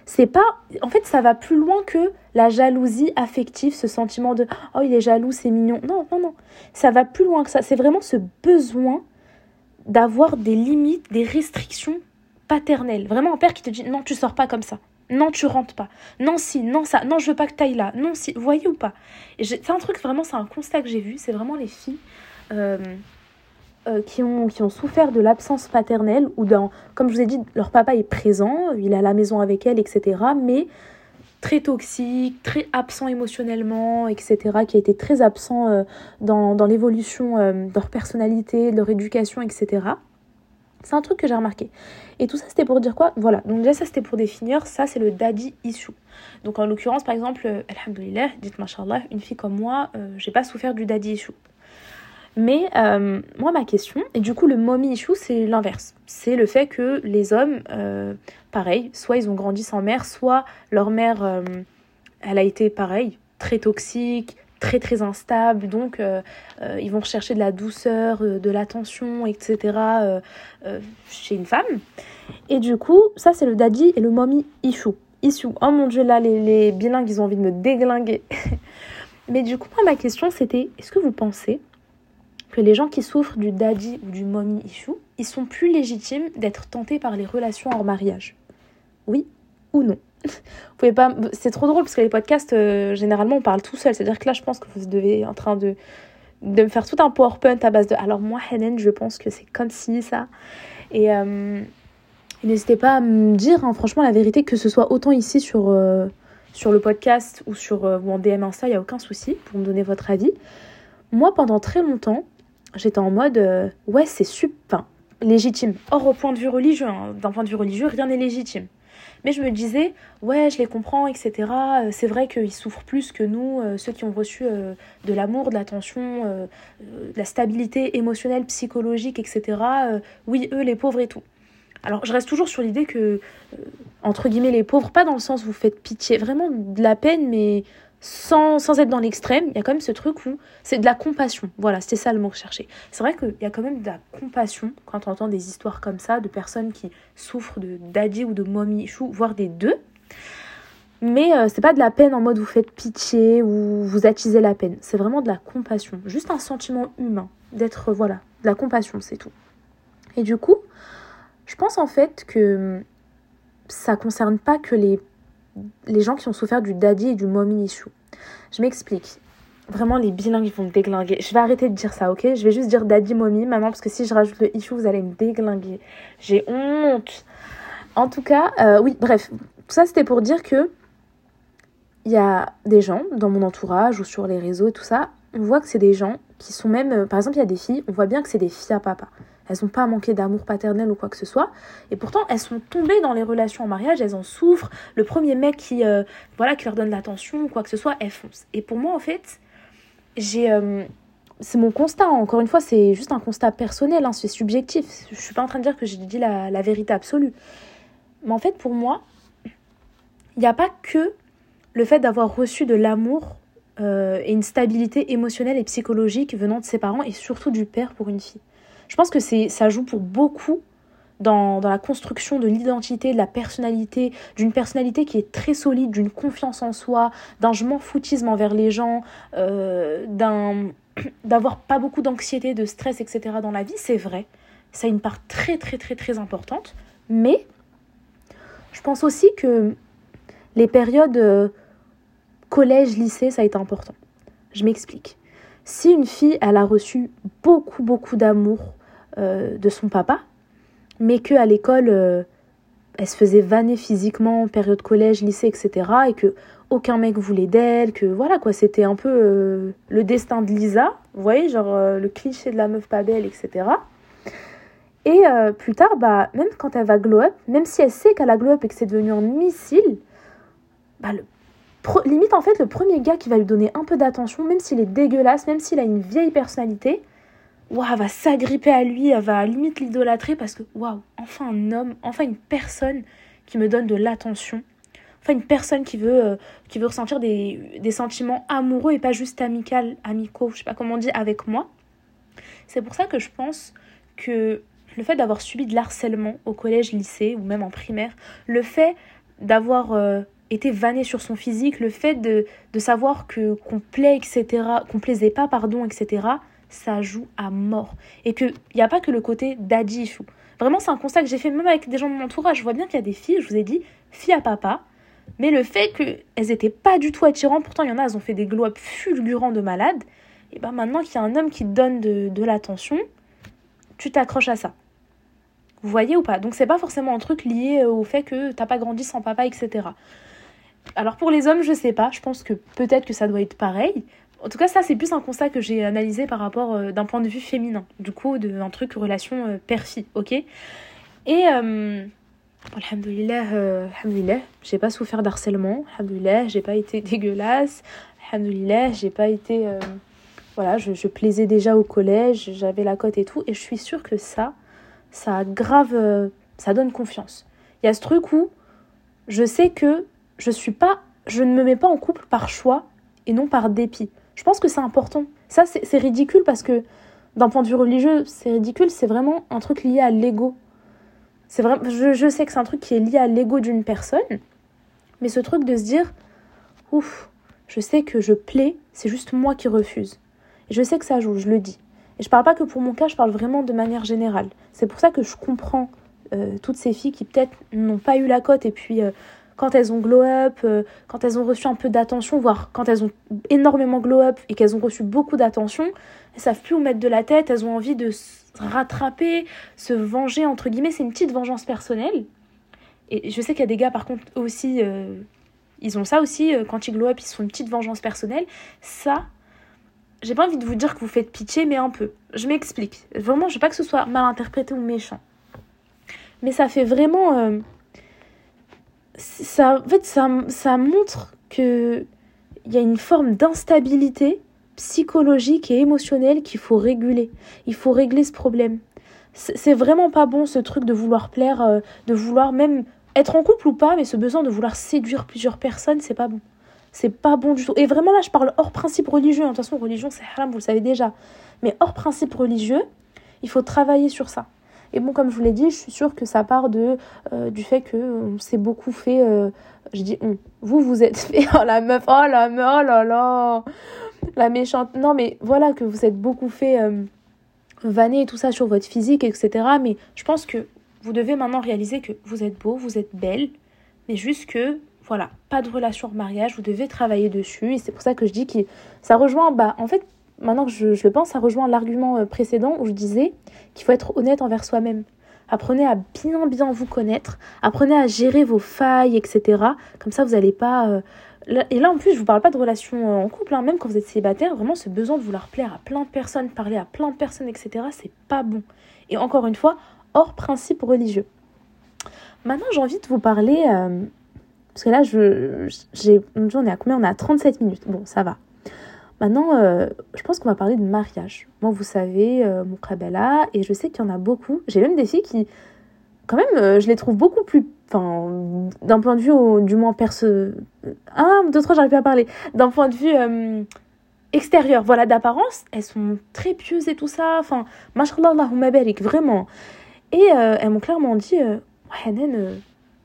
c'est pas en fait ça va plus loin que la jalousie affective ce sentiment de oh il est jaloux c'est mignon. Non non non. Ça va plus loin que ça. C'est vraiment ce besoin d'avoir des limites des restrictions paternelles. Vraiment un père qui te dit non tu sors pas comme ça. Non tu rentres pas. Non si non ça. Non je veux pas que ailles là. Non si. Voyez ou pas. C'est un truc vraiment c'est un constat que j'ai vu. C'est vraiment les filles euh, euh, qui, ont, qui ont souffert de l'absence paternelle ou dans, comme je vous ai dit, leur papa est présent, il est à la maison avec elle, etc. Mais très toxique, très absent émotionnellement, etc., qui a été très absent euh, dans, dans l'évolution euh, de leur personnalité, de leur éducation, etc. C'est un truc que j'ai remarqué. Et tout ça, c'était pour dire quoi? Voilà. Donc, déjà, ça, c'était pour définir. Ça, c'est le daddy issue. Donc, en l'occurrence, par exemple, Alhamdulillah, dites Mashallah, une fille comme moi, j'ai pas souffert du daddy issue. Mais euh, moi, ma question, et du coup, le mommy issue, c'est l'inverse. C'est le fait que les hommes, pareil, soit ils ont grandi sans mère, soit leur mère, elle a été pareil, très toxique, très très instable, donc euh, euh, ils vont rechercher de la douceur, euh, de l'attention, etc. chez une femme. Et du coup, ça c'est le daddy et le mommy issue. Issue. Oh mon dieu, là les bilingues ils ont envie de me déglinguer. *laughs* Mais du coup, moi ma question c'était est-ce que vous pensez que les gens qui souffrent du daddy ou du mommy issue, ils sont plus légitimes d'être tentés par les relations hors mariage Oui ou non vous pouvez pas. C'est trop drôle parce que les podcasts, euh, généralement, on parle tout seul. C'est-à-dire que là, je pense que vous devez en train de, de me faire tout un PowerPoint à base de. Alors, moi, Helen, je pense que c'est comme si ça. Et euh, n'hésitez pas à me dire, hein, franchement, la vérité, que ce soit autant ici sur, euh, sur le podcast ou, sur, ou en DM Insta, il n'y a aucun souci pour me donner votre avis. Moi, pendant très longtemps, j'étais en mode ouais, c'est super. légitime. Or, au point de vue religieux, hein, d'un point de vue religieux, rien n'est légitime. Mais je me disais, ouais, je les comprends, etc. Euh, c'est vrai qu'ils souffrent plus que nous, euh, ceux qui ont reçu euh, de l'amour, de l'attention, de la stabilité émotionnelle, psychologique, etc. oui, eux, les pauvres et tout. Alors, je reste toujours sur l'idée que, entre guillemets, les pauvres, pas dans le sens où vous faites pitié, vraiment de la peine, mais sans, sans être dans l'extrême, il y a quand même ce truc où c'est de la compassion. Voilà, c'était ça le mot cherchais. C'est vrai qu'il y a quand même de la compassion quand on entend des histoires comme ça de personnes qui souffrent de daddy ou de mommy chou, voire des deux. Mais euh, c'est pas de la peine en mode vous faites pitié ou vous attisez la peine. C'est vraiment de la compassion. Juste un sentiment humain. D'être, voilà, de la compassion, c'est tout. Et du coup, je pense en fait que ça concerne pas que les les gens qui ont souffert du daddy et du mommy issue. Je m'explique. Vraiment, les bilingues, vont me déglinguer. Je vais arrêter de dire ça, ok? Je vais juste dire daddy, mommy, maman, parce que si je rajoute le issue, vous allez me déglinguer. J'ai honte. En tout cas, euh, oui, bref. Tout ça, c'était pour dire que il y a des gens dans mon entourage ou sur les réseaux et tout ça, on voit que c'est des gens qui sont même... Euh, par exemple, il y a des filles, on voit bien que c'est des filles à papa. Elles n'ont pas manqué d'amour paternel ou quoi que ce soit. Et pourtant, elles sont tombées dans les relations en mariage, elles en souffrent. Le premier mec qui, euh, voilà, qui leur donne l'attention ou quoi que ce soit, elles foncent. Et pour moi, en fait, j'ai... Euh, c'est mon constat, encore une fois, c'est juste un constat personnel, hein, c'est subjectif. Je suis pas en train de dire que j'ai dit la, la vérité absolue. Mais en fait, pour moi, il n'y a pas que le fait d'avoir reçu de l'amour euh, et une stabilité émotionnelle et psychologique venant de ses parents et surtout du père pour une fille. Je pense que c'est ça joue pour beaucoup dans, dans la construction de l'identité, de la personnalité, d'une personnalité qui est très solide, d'une confiance en soi, d'un je m'en foutisme envers les gens, euh, d'un *clears throat* d'avoir pas beaucoup d'anxiété, de stress, etc. dans la vie, c'est vrai. Ça a une part très très très très importante. Mais je pense aussi que les périodes euh, collège, lycée, ça a été important. Je m'explique. Si une fille, elle a reçu beaucoup, beaucoup d'amour euh, de son papa, mais qu'à l'école, euh, elle se faisait vanner physiquement, période collège, lycée, etc., et que aucun mec voulait d'elle, que voilà quoi, c'était un peu euh, le destin de Lisa, vous voyez, genre le cliché de la meuf pas belle, etc. Et plus tard, bah, même quand elle va glow up, même si elle sait qu'elle a glow up et que c'est devenu un missile, bah, le limite en fait le premier gars qui va lui donner un peu d'attention, même s'il est dégueulasse, même s'il a une vieille personnalité, waouh, elle va s'agripper à lui, elle va limite l'idolâtrer parce que waouh, enfin un homme, enfin une personne qui me donne de l'attention, enfin une personne qui veut, euh, qui veut ressentir des, des, sentiments amoureux et pas juste amical, amicaux, je sais pas comment on dit, avec moi. C'est pour ça que je pense que le fait d'avoir subi de l'harcèlement au collège, lycée ou même en primaire, le fait d'avoir euh, était vanné sur son physique, le fait de, de savoir que qu'on plaît, etc., qu'on plaisait pas, pardon, etc., ça joue à mort. Et qu'il n'y a pas que le côté daddy Vraiment, c'est un constat que j'ai fait même avec des gens de mon entourage. Je vois bien qu'il y a des filles, je vous ai dit, filles à papa, mais le fait qu'elles n'étaient pas du tout attirantes, pourtant il y en a, elles ont fait des glow fulgurants de malades, et ben maintenant qu'il y a un homme qui te donne de, de l'attention, tu t'accroches à ça. Vous voyez ou pas? Donc c'est pas forcément un truc lié au fait que t'as pas grandi sans papa, etc. Alors pour les hommes, je sais pas, je pense que peut-être que ça doit être pareil. En tout cas, ça, c'est plus un constat que j'ai analysé par rapport euh, d'un point de vue féminin. Du coup, d'un truc relation euh, père-fille, ok? Et, euh, alhamdoulilah, euh, alhamdoulilah, j'ai pas souffert d'harcèlement, alhamdoulilah, j'ai pas été *laughs* dégueulasse, alhamdoulilah, j'ai pas été. euh, voilà, je, je plaisais déjà au collège, j'avais la cote et tout, et je suis sûre que ça, ça grave. ça donne confiance. Il y a ce truc où je sais que je suis pas. Je ne me mets pas en couple par choix et non par dépit. Je pense que c'est important. Ça, c'est ridicule parce que d'un point de vue religieux, c'est ridicule, c'est vraiment un truc lié à l'ego. C'est je, je sais que c'est un truc qui est lié à l'ego d'une personne, mais ce truc de se dire, ouf, je sais que je plais, c'est juste moi qui refuse. Et je sais que ça joue, je le dis. Et je parle pas que pour mon cas, je parle vraiment de manière générale. C'est pour ça que je comprends euh, toutes ces filles qui peut-être n'ont pas eu la cote et puis euh, quand elles ont glow up, euh, quand elles ont reçu un peu d'attention, voire quand elles ont énormément glow up et qu'elles ont reçu beaucoup d'attention, elles savent plus où mettre de la tête, elles ont envie de se rattraper, se venger entre guillemets, c'est une petite vengeance personnelle. Et je sais qu'il y a des gars par contre aussi, euh, ils ont ça aussi euh, quand ils glow up, ils font une petite vengeance personnelle. Ça, j'ai pas envie de vous dire que vous faites pitié, mais un peu. Je m'explique. Vraiment, je veux pas que ce soit mal interprété ou méchant. Mais ça fait vraiment. Ça, en fait, ça, ça montre que il y a une forme d'instabilité psychologique et émotionnelle qu'il faut réguler. Il faut régler ce problème. C'est c'est vraiment pas bon ce truc de vouloir plaire, euh, de vouloir même être en couple ou pas, mais ce besoin de vouloir séduire plusieurs personnes, c'est pas bon. C'est pas bon du tout. Et vraiment là, je parle hors principe religieux. De toute façon, religion, c'est haram, vous le savez déjà. Mais hors principe religieux, il faut travailler sur ça. Et bon, comme je vous l'ai dit, je suis sûre que ça part de, euh, du fait que on s'est beaucoup fait. euh, je dis on. Vous, vous êtes *laughs* fait. Oh la meuf, oh la meuf, oh là là. La méchante. Non, mais voilà, que vous êtes beaucoup fait euh, vanner et tout ça sur votre physique, etc. Mais je pense que vous devez maintenant réaliser que vous êtes beau, vous êtes belle, mais juste que, voilà, pas de relation en mariage, vous devez travailler dessus. Et c'est pour ça que je dis que ça rejoint, bah, en fait, maintenant que je, le pense, ça rejoint l'argument euh, précédent où je disais qu'il faut être honnête envers soi-même. Apprenez à bien, bien vous connaître. Apprenez à gérer vos failles, etc. Comme ça, vous n'allez pas. euh, Et là, en plus, je vous parle pas de relation euh, en couple, hein, même quand vous êtes célibataire, vraiment ce besoin de vouloir plaire à plein de personnes, parler à plein de personnes, etc., c'est pas bon. Et encore une fois, hors principe religieux. Maintenant, j'ai envie de vous parler. parce que là, je, j'ai, on est à combien? On est à 37 minutes. Bon, ça va. Maintenant, euh, je pense qu'on va parler de mariage. Moi, vous savez, euh, mon et je sais qu'il y en a beaucoup. J'ai même des filles qui, quand même, euh, je les trouve beaucoup plus. Enfin, d'un point de vue, au- du moins perso. Ah, deux, trois, j'arrive plus à parler. D'un point de vue euh, extérieur, voilà, d'apparence, elles sont très pieuses et tout ça. Enfin, mashallah, Allahumma barik, vraiment. Et elles m'ont clairement dit euh,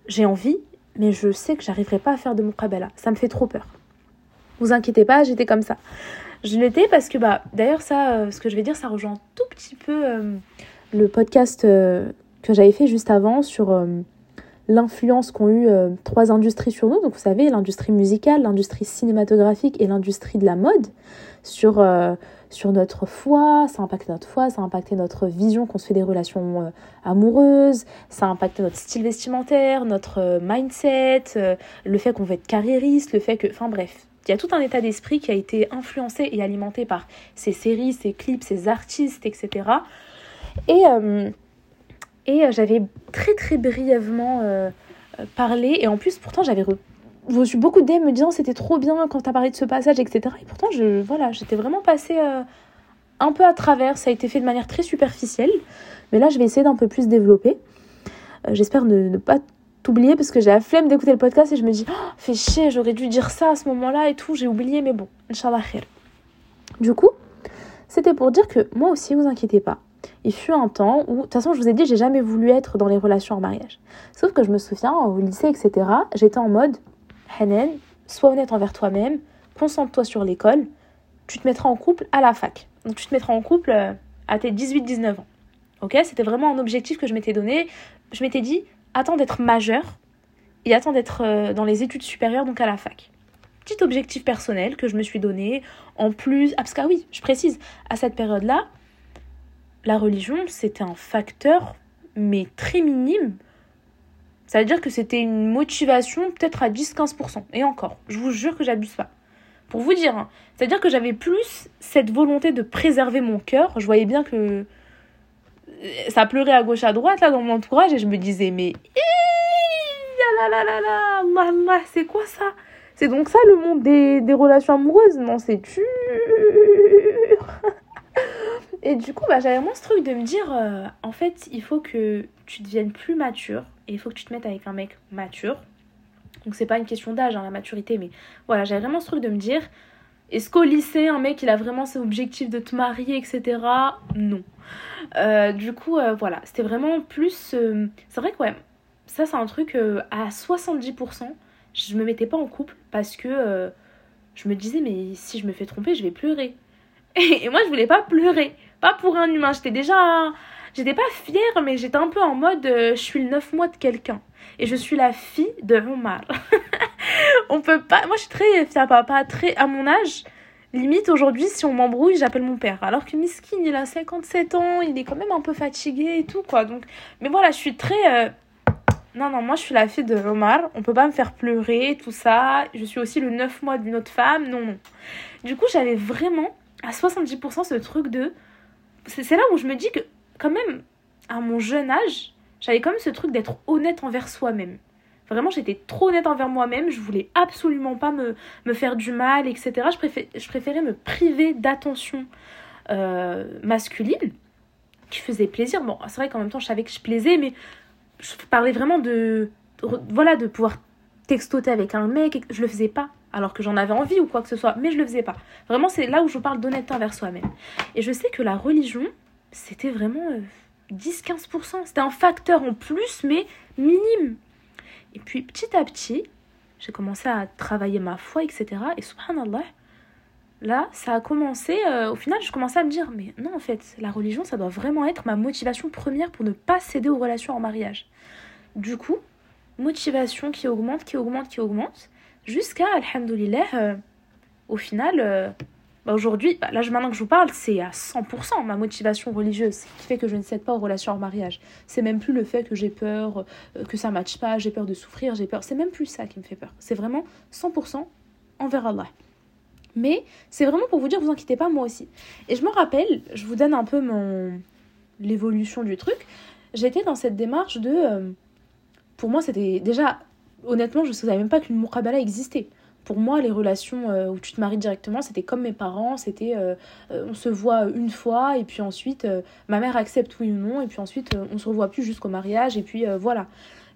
j'ai envie, mais je sais que j'arriverai pas à faire de mon. Ça me fait trop peur. Vous inquiétez pas, j'étais comme ça. Je l'étais parce que, bah, d'ailleurs, ça, euh, ce que je vais dire, ça rejoint un tout petit peu euh, le podcast euh, que j'avais fait juste avant sur l'influence qu'ont eu trois industries sur nous. Donc, vous savez, l'industrie musicale, l'industrie cinématographique et l'industrie de la mode sur, sur notre foi. Ça a impacté notre foi, ça a impacté notre vision qu'on se fait des relations amoureuses, ça a impacté notre style vestimentaire, notre mindset, le fait qu'on veut être carriériste, le fait que. Enfin, bref. Il y a tout un état d'esprit qui a été influencé et alimenté par ces séries, ces clips, ces artistes, etc. Et, euh, et euh, j'avais très très brièvement euh, euh, parlé, et en plus pourtant j'avais re- reçu beaucoup DM me disant c'était trop bien quand t'as parlé de ce passage, etc. Et pourtant je, voilà, j'étais vraiment passée euh, un peu à travers, ça a été fait de manière très superficielle, mais là je vais essayer d'un peu plus développer. Euh, J'espère ne, ne pas t'oublier parce que j'ai la flemme d'écouter le podcast et je me dis, oh, fais chier, j'aurais dû dire ça à ce moment-là et tout, j'ai oublié, mais bon, Inch'Allah. Du coup, c'était pour dire que moi aussi, vous inquiétez pas. Il fut un temps où, de toute façon, je vous ai dit, j'ai jamais voulu être dans les relations en mariage. Sauf que je me souviens, au lycée, etc., j'étais en mode, Hanan, sois honnête envers toi-même, concentre-toi sur l'école, tu te mettras en couple à la fac. Donc tu te mettras en couple euh, à tes 18-19 ans. Ok? C'était vraiment un objectif que je m'étais donné. Je m'étais dit, attends d'être majeur et attends d'être euh, dans les études supérieures, donc à la fac. Petit objectif personnel que je me suis donné. En plus, ah, parce que ah oui, je précise, à cette période-là, la religion, c'était un facteur, mais très minime. Ça veut dire que c'était une motivation peut-être à 10-15%. Et encore, je vous jure que j'abuse pas. Pour vous dire. Hein. C'est-à-dire que j'avais plus cette volonté de préserver mon cœur. Je voyais bien que ça pleurait à gauche à droite là dans mon entourage et je me disais mais c'est quoi ça? C'est donc ça le monde des, des relations amoureuses? Non c'est dur *laughs* et du coup bah, j'avais vraiment ce truc de me dire euh, en fait il faut que tu deviennes plus mature et il faut que tu te mettes avec un mec mature. Donc c'est pas une question d'âge hein, la maturité mais voilà j'avais vraiment ce truc de me dire est-ce qu'au lycée, un mec, il a vraiment ses objectifs de te marier, etc. Non. Euh, du coup, euh, voilà, c'était vraiment plus... Euh, c'est vrai que, ouais, ça, c'est un truc à 70%, je me mettais pas en couple parce que je me disais, mais si je me fais tromper, je vais pleurer. *laughs* Et, moi, je voulais pas pleurer. Pas pour un humain. J'étais déjà... J'étais pas fière, mais j'étais un peu en mode, je suis le 9 mois de quelqu'un. Et je suis la fille de Omar. *laughs* on peut pas. Moi, je suis très fière papa, très à mon âge. Limite, aujourd'hui, si on m'embrouille, j'appelle mon père. Alors que Miskin, il a 57 ans, il est quand même un peu fatigué et tout, quoi. Donc, mais voilà, je suis très. Euh, non, non, moi, je suis la fille de Omar. On peut pas me faire pleurer, tout ça. Je suis aussi le 9 mois d'une autre femme. Non, non. Du coup, j'avais vraiment à 70% ce truc de. C'est là où je me dis que, quand même, à mon jeune âge, j'avais quand même ce truc d'être honnête envers soi-même. Vraiment, j'étais trop honnête envers moi-même. Je voulais absolument pas me, me faire du mal, etc. Je, je préférais me priver d'attention euh, masculine qui faisait plaisir. Bon, c'est vrai qu'en même temps, je savais que je plaisais, mais je parlais vraiment de, voilà, de pouvoir textoter avec un mec. Je le faisais pas, alors que j'en avais envie ou quoi que ce soit, mais je le faisais pas. Vraiment, c'est là où je parle d'honnêteté envers soi-même. Et je sais que la religion, c'était vraiment 10-15%. Euh, c'était un facteur en plus, mais minime. Et puis petit à petit, j'ai commencé à travailler ma foi, etc. Et subhanallah, là, ça a commencé, euh, au final, je commençais à me dire, mais non, en fait, la religion, ça doit vraiment être ma motivation première pour ne pas céder aux relations en mariage. Du coup, motivation qui augmente, qui augmente, qui augmente, jusqu'à, alhamdoulilah, euh, au final, euh, bah, aujourd'hui, bah, là maintenant que je vous parle, c'est à 100% ma motivation religieuse qui fait que je ne cède pas aux relations en mariage. C'est même plus le fait que j'ai peur, euh, que ça ne matche pas, j'ai peur de souffrir, j'ai peur. C'est même plus ça qui me fait peur. C'est vraiment 100% envers Allah. Mais c'est vraiment pour vous dire, vous inquiétez pas, moi aussi. Et je me rappelle, je vous donne un peu mon l'évolution du truc. J'étais dans cette démarche de. Euh, pour moi, c'était déjà. Honnêtement, je ne savais même pas qu'une muqabala existait pour moi, les relations euh, où tu te maries directement, c'était comme mes parents, c'était euh, euh, on se voit une fois et puis ensuite ma mère accepte oui ou non et puis ensuite on se revoit plus jusqu'au mariage et puis voilà.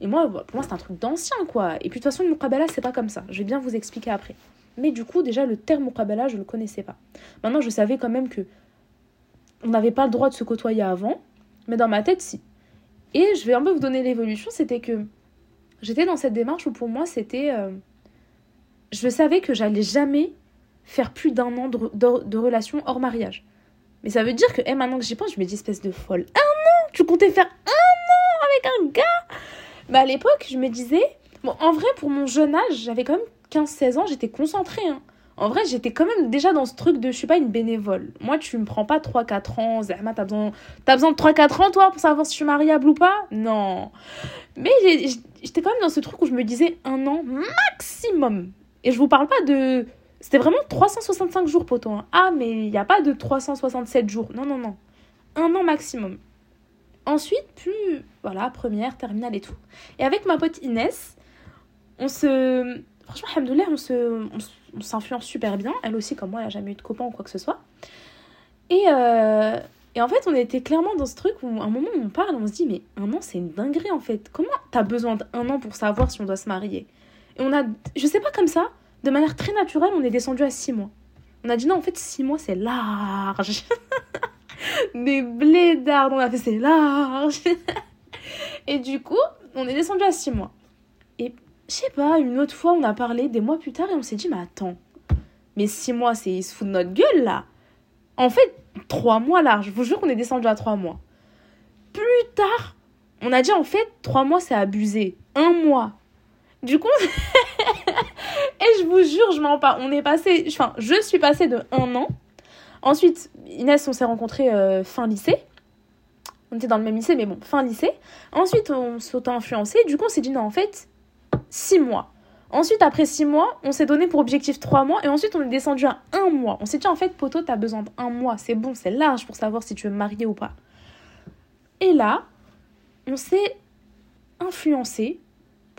Et moi, bah, pour moi, c'est un truc d'ancien quoi. Et puis de toute façon, le muqabala, c'est pas comme ça. Je vais bien vous expliquer après. Mais du coup, déjà, le terme muqabala, je le connaissais pas. Maintenant, je savais quand même que on n'avait pas le droit de se côtoyer avant, mais dans ma tête, si. Et je vais un peu vous donner l'évolution, c'était que j'étais dans cette démarche où pour moi, c'était je savais que j'allais jamais faire plus d'un an de, de, relation hors mariage. Mais ça veut dire que hey, maintenant que j'y pense, je me dis espèce de folle. Un an? Tu comptais faire un an avec un gars? Mais à l'époque, je me disais... Bon, en vrai, pour mon jeune âge, j'avais quand même 15-16 ans, j'étais concentrée. Hein. En vrai, j'étais quand même déjà dans ce truc de je suis pas une bénévole. Moi, tu me prends pas 3-4 ans. Zahma, t'as besoin, as besoin de 3-4 ans, toi, pour savoir si je suis mariable ou pas? Non. Mais j'étais quand même dans ce truc où je me disais un an maximum. Et je vous parle pas de. C'était vraiment 365 jours, poteau. Hein. Ah, mais il n'y a pas de 367 jours. Non, non, non. Un an maximum. Ensuite, plus. Voilà, première, terminale et tout. Et avec ma pote Inès, on se. Franchement, alhamdoulilah, on se. On s'influence super bien. Elle aussi, comme moi, elle n'a jamais eu de copain ou quoi que ce soit. Et, euh, et en fait, on était clairement dans ce truc où, à un moment, on parle, on se dit, mais un an, c'est une dinguerie en fait. Comment t'as besoin d'un an pour savoir si on doit se marier? Et on a, je sais pas comme ça, de manière très naturelle, on est descendu à 6 mois. On a dit non, en fait, 6 mois, c'est large. *laughs* Des blédards, on a fait c'est large. *laughs* et du coup, on est descendu à 6 mois. Et je sais pas, une autre fois, on a parlé des mois plus tard et on s'est dit, mais attends, mais 6 mois, c'est ils se foutent de notre gueule là. En fait, 3 mois large. Je vous jure qu'on est descendu à 3 mois. Plus tard, on a dit en fait, 3 mois, c'est abusé. Un mois, du coup, *laughs* et je vous jure, je m'en pas. On est passé, enfin, je suis passée de un an. Ensuite, Inès, on s'est rencontrés euh, fin lycée. On était dans le même lycée, mais bon, fin lycée. Ensuite, on s'est influencé Du coup, on s'est dit, non, en fait, six mois. Ensuite, après six mois, on s'est donné pour objectif trois mois et ensuite on est descendu à un mois. On s'est dit en fait, poteau, t'as besoin d'un mois, c'est bon, c'est large pour savoir si tu veux marier ou pas. Et là, on s'est influencé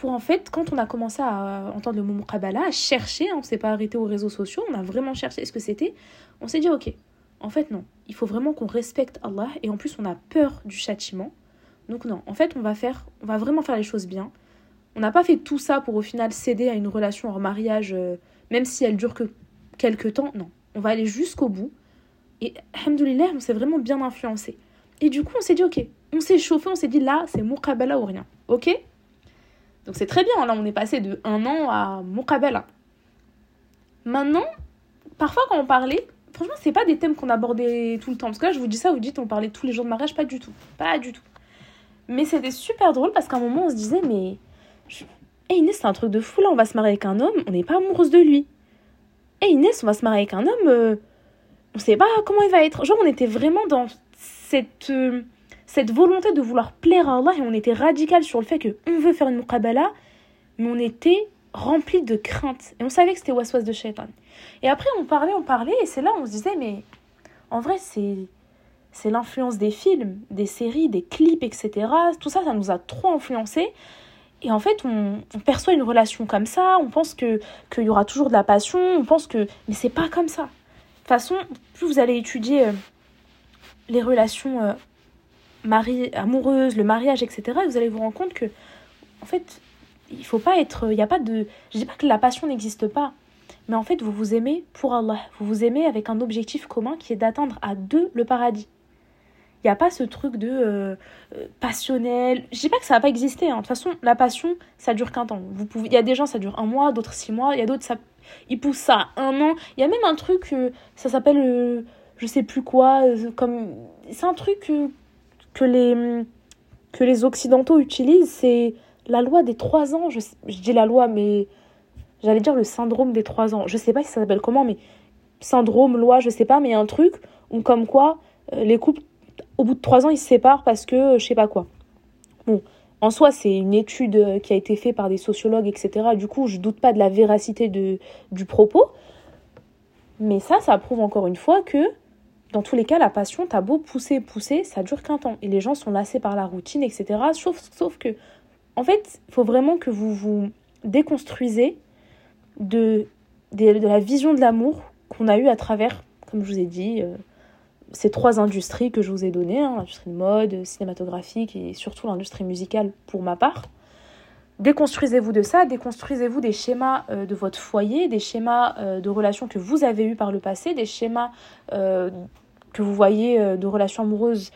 pour en fait, quand on a commencé à entendre le mot Muqabala, à chercher, hein, on ne s'est pas arrêté aux réseaux sociaux, on a vraiment cherché ce que c'était, on s'est dit ok, en fait non, il faut vraiment qu'on respecte Allah et en plus on a peur du châtiment. Donc non, en fait on va faire, on va vraiment faire les choses bien. On n'a pas fait tout ça pour au final céder à une relation en mariage, euh, même si elle dure que quelques temps. Non, on va aller jusqu'au bout. Et alhamdoulilah, on s'est vraiment bien influencé. Et du coup, on s'est dit, ok, on s'est chauffé, on s'est dit, là, c'est Muqabala ou rien. Ok? Donc c'est très bien, là, on est passé de un an à Muqabala. Maintenant, parfois quand on parlait, franchement, c'est pas des thèmes qu'on abordait tout le temps. Parce que là, je vous dis ça, vous dites, on parlait tous les jours de mariage, pas du tout. Pas du tout. Mais c'était super drôle parce qu'à un moment, on se disait, mais Inès, c'est un truc de fou là, on va se marier avec un homme, on n'est pas amoureuse de lui. Eh Inès, on va se marier avec un homme, euh, on sait pas comment il va être. Genre, on était vraiment dans cette, euh, cette volonté de vouloir plaire à Allah et on était radical sur le fait qu'on veut faire une muqabala, mais on était rempli de crainte. Et on savait que c'était waswas de shaitan. Et après, on parlait, on parlait, et c'est là où on se disait, mais en vrai, c'est c'est l'influence des films, des séries, des clips, etc. Tout ça, ça nous a trop influencé. Et en fait, on, perçoit une relation comme ça, on pense que qu'il y aura toujours de la passion, on pense que... Mais c'est pas comme ça. De toute façon, plus vous allez étudier euh, les relations euh, mari amoureuses, le mariage, etc., vous allez vous rendre compte que, en fait, il faut pas être... Il n'y a pas de... Je dis pas que la passion n'existe pas, mais en fait, vous vous aimez pour Allah. Vous vous aimez avec un objectif commun qui est d'atteindre à deux le paradis. Il n'y a pas ce truc de euh, euh, passionnel. Je dis pas que ça va pas exister. Hein. De toute façon, la passion, ça dure qu'un temps. Vous pouvez... Il y a des gens, ça dure un mois, d'autres six mois. Il y a d'autres, ça... ils poussent ça un an. Il y a même un truc, euh, ça s'appelle, je sais plus quoi, comme... C'est un truc que, les, que les Occidentaux utilisent. C'est la loi des trois ans. Je, je dis la loi, mais j'allais dire le syndrome des trois ans. Je sais pas si ça s'appelle comment, mais syndrome, loi, je sais pas, mais un truc où comme quoi les couples au bout de trois ans, ils se séparent parce que euh, je sais pas quoi. Bon, en soi, c'est une étude euh, qui a été faite par des sociologues, etc. Du coup, je doute pas de la véracité de, du propos. Mais ça, ça prouve encore une fois que, dans tous les cas, la passion, t'as beau pousser, pousser, ça dure qu'un temps. Et les gens sont lassés par la routine, etc. Sauf, que, en fait, il faut vraiment que vous vous déconstruisez de, la vision de l'amour qu'on a eue à travers, comme je vous ai dit, euh, ces trois industries que je vous ai données, hein, l'industrie de mode, cinématographique et surtout l'industrie musicale pour ma part. Déconstruisez-vous de ça, déconstruisez-vous des schémas euh, de votre foyer, des schémas euh, de relations que vous avez eues par le passé, des schémas que vous voyez de relations amoureuses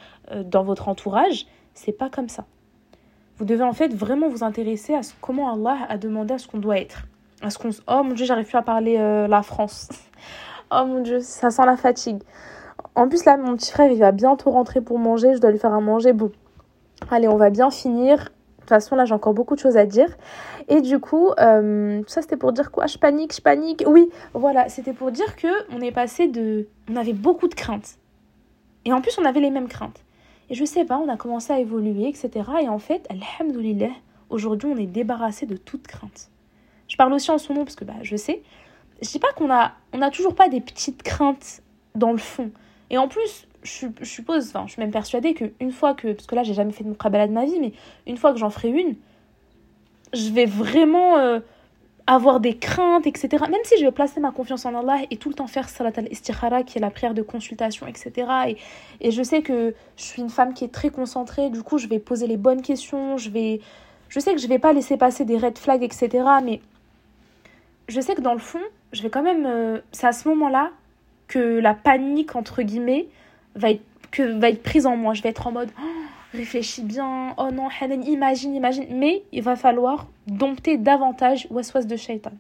dans votre entourage. C'est pas comme ça. Vous devez en fait vraiment vous intéresser à ce, comment Allah a demandé à ce qu'on doit être. À ce qu'on... Oh mon dieu, j'arrive plus à parler la France. *laughs* oh mon dieu, ça sent la fatigue. En plus, là, mon petit frère, il va bientôt rentrer pour manger. Je dois lui faire à manger. Bon, allez, on va bien finir. De toute façon, là, j'ai encore beaucoup de choses à dire. Et du coup, euh, ça, c'était pour dire quoi? Je panique, je panique. Oui, voilà, c'était pour dire que on est passé de... On avait beaucoup de craintes. Et en plus, on avait les mêmes craintes. Et je sais pas, on a commencé à évoluer, etc. Et en fait, alhamdoulilah, aujourd'hui, on est débarrassé de toute crainte. Je parle aussi en son nom parce que bah, je sais. Je dis pas qu'on a, on a toujours pas des petites craintes dans le fond. Et en plus, je, suppose, enfin, je suis même persuadée qu'une fois que, parce que là, j'ai jamais fait de muqabala de ma vie, mais une fois que j'en ferai une, je vais vraiment euh, avoir des craintes, etc. Même si je vais placer ma confiance en Allah et tout le temps faire salat al-istikhara, qui est la prière de consultation, etc. Et, je sais que je suis une femme qui est très concentrée, du coup, je vais poser les bonnes questions, je vais. Je sais que je vais pas laisser passer des red flags, etc. Mais je sais que dans le fond, je vais quand même. Euh, c'est à ce moment-là que la panique, entre guillemets, va être, que, va être prise en moi. Je vais être en mode, oh, réfléchis bien, oh non, Hanan, imagine, imagine. Mais il va falloir dompter davantage Waswas de Shaitan.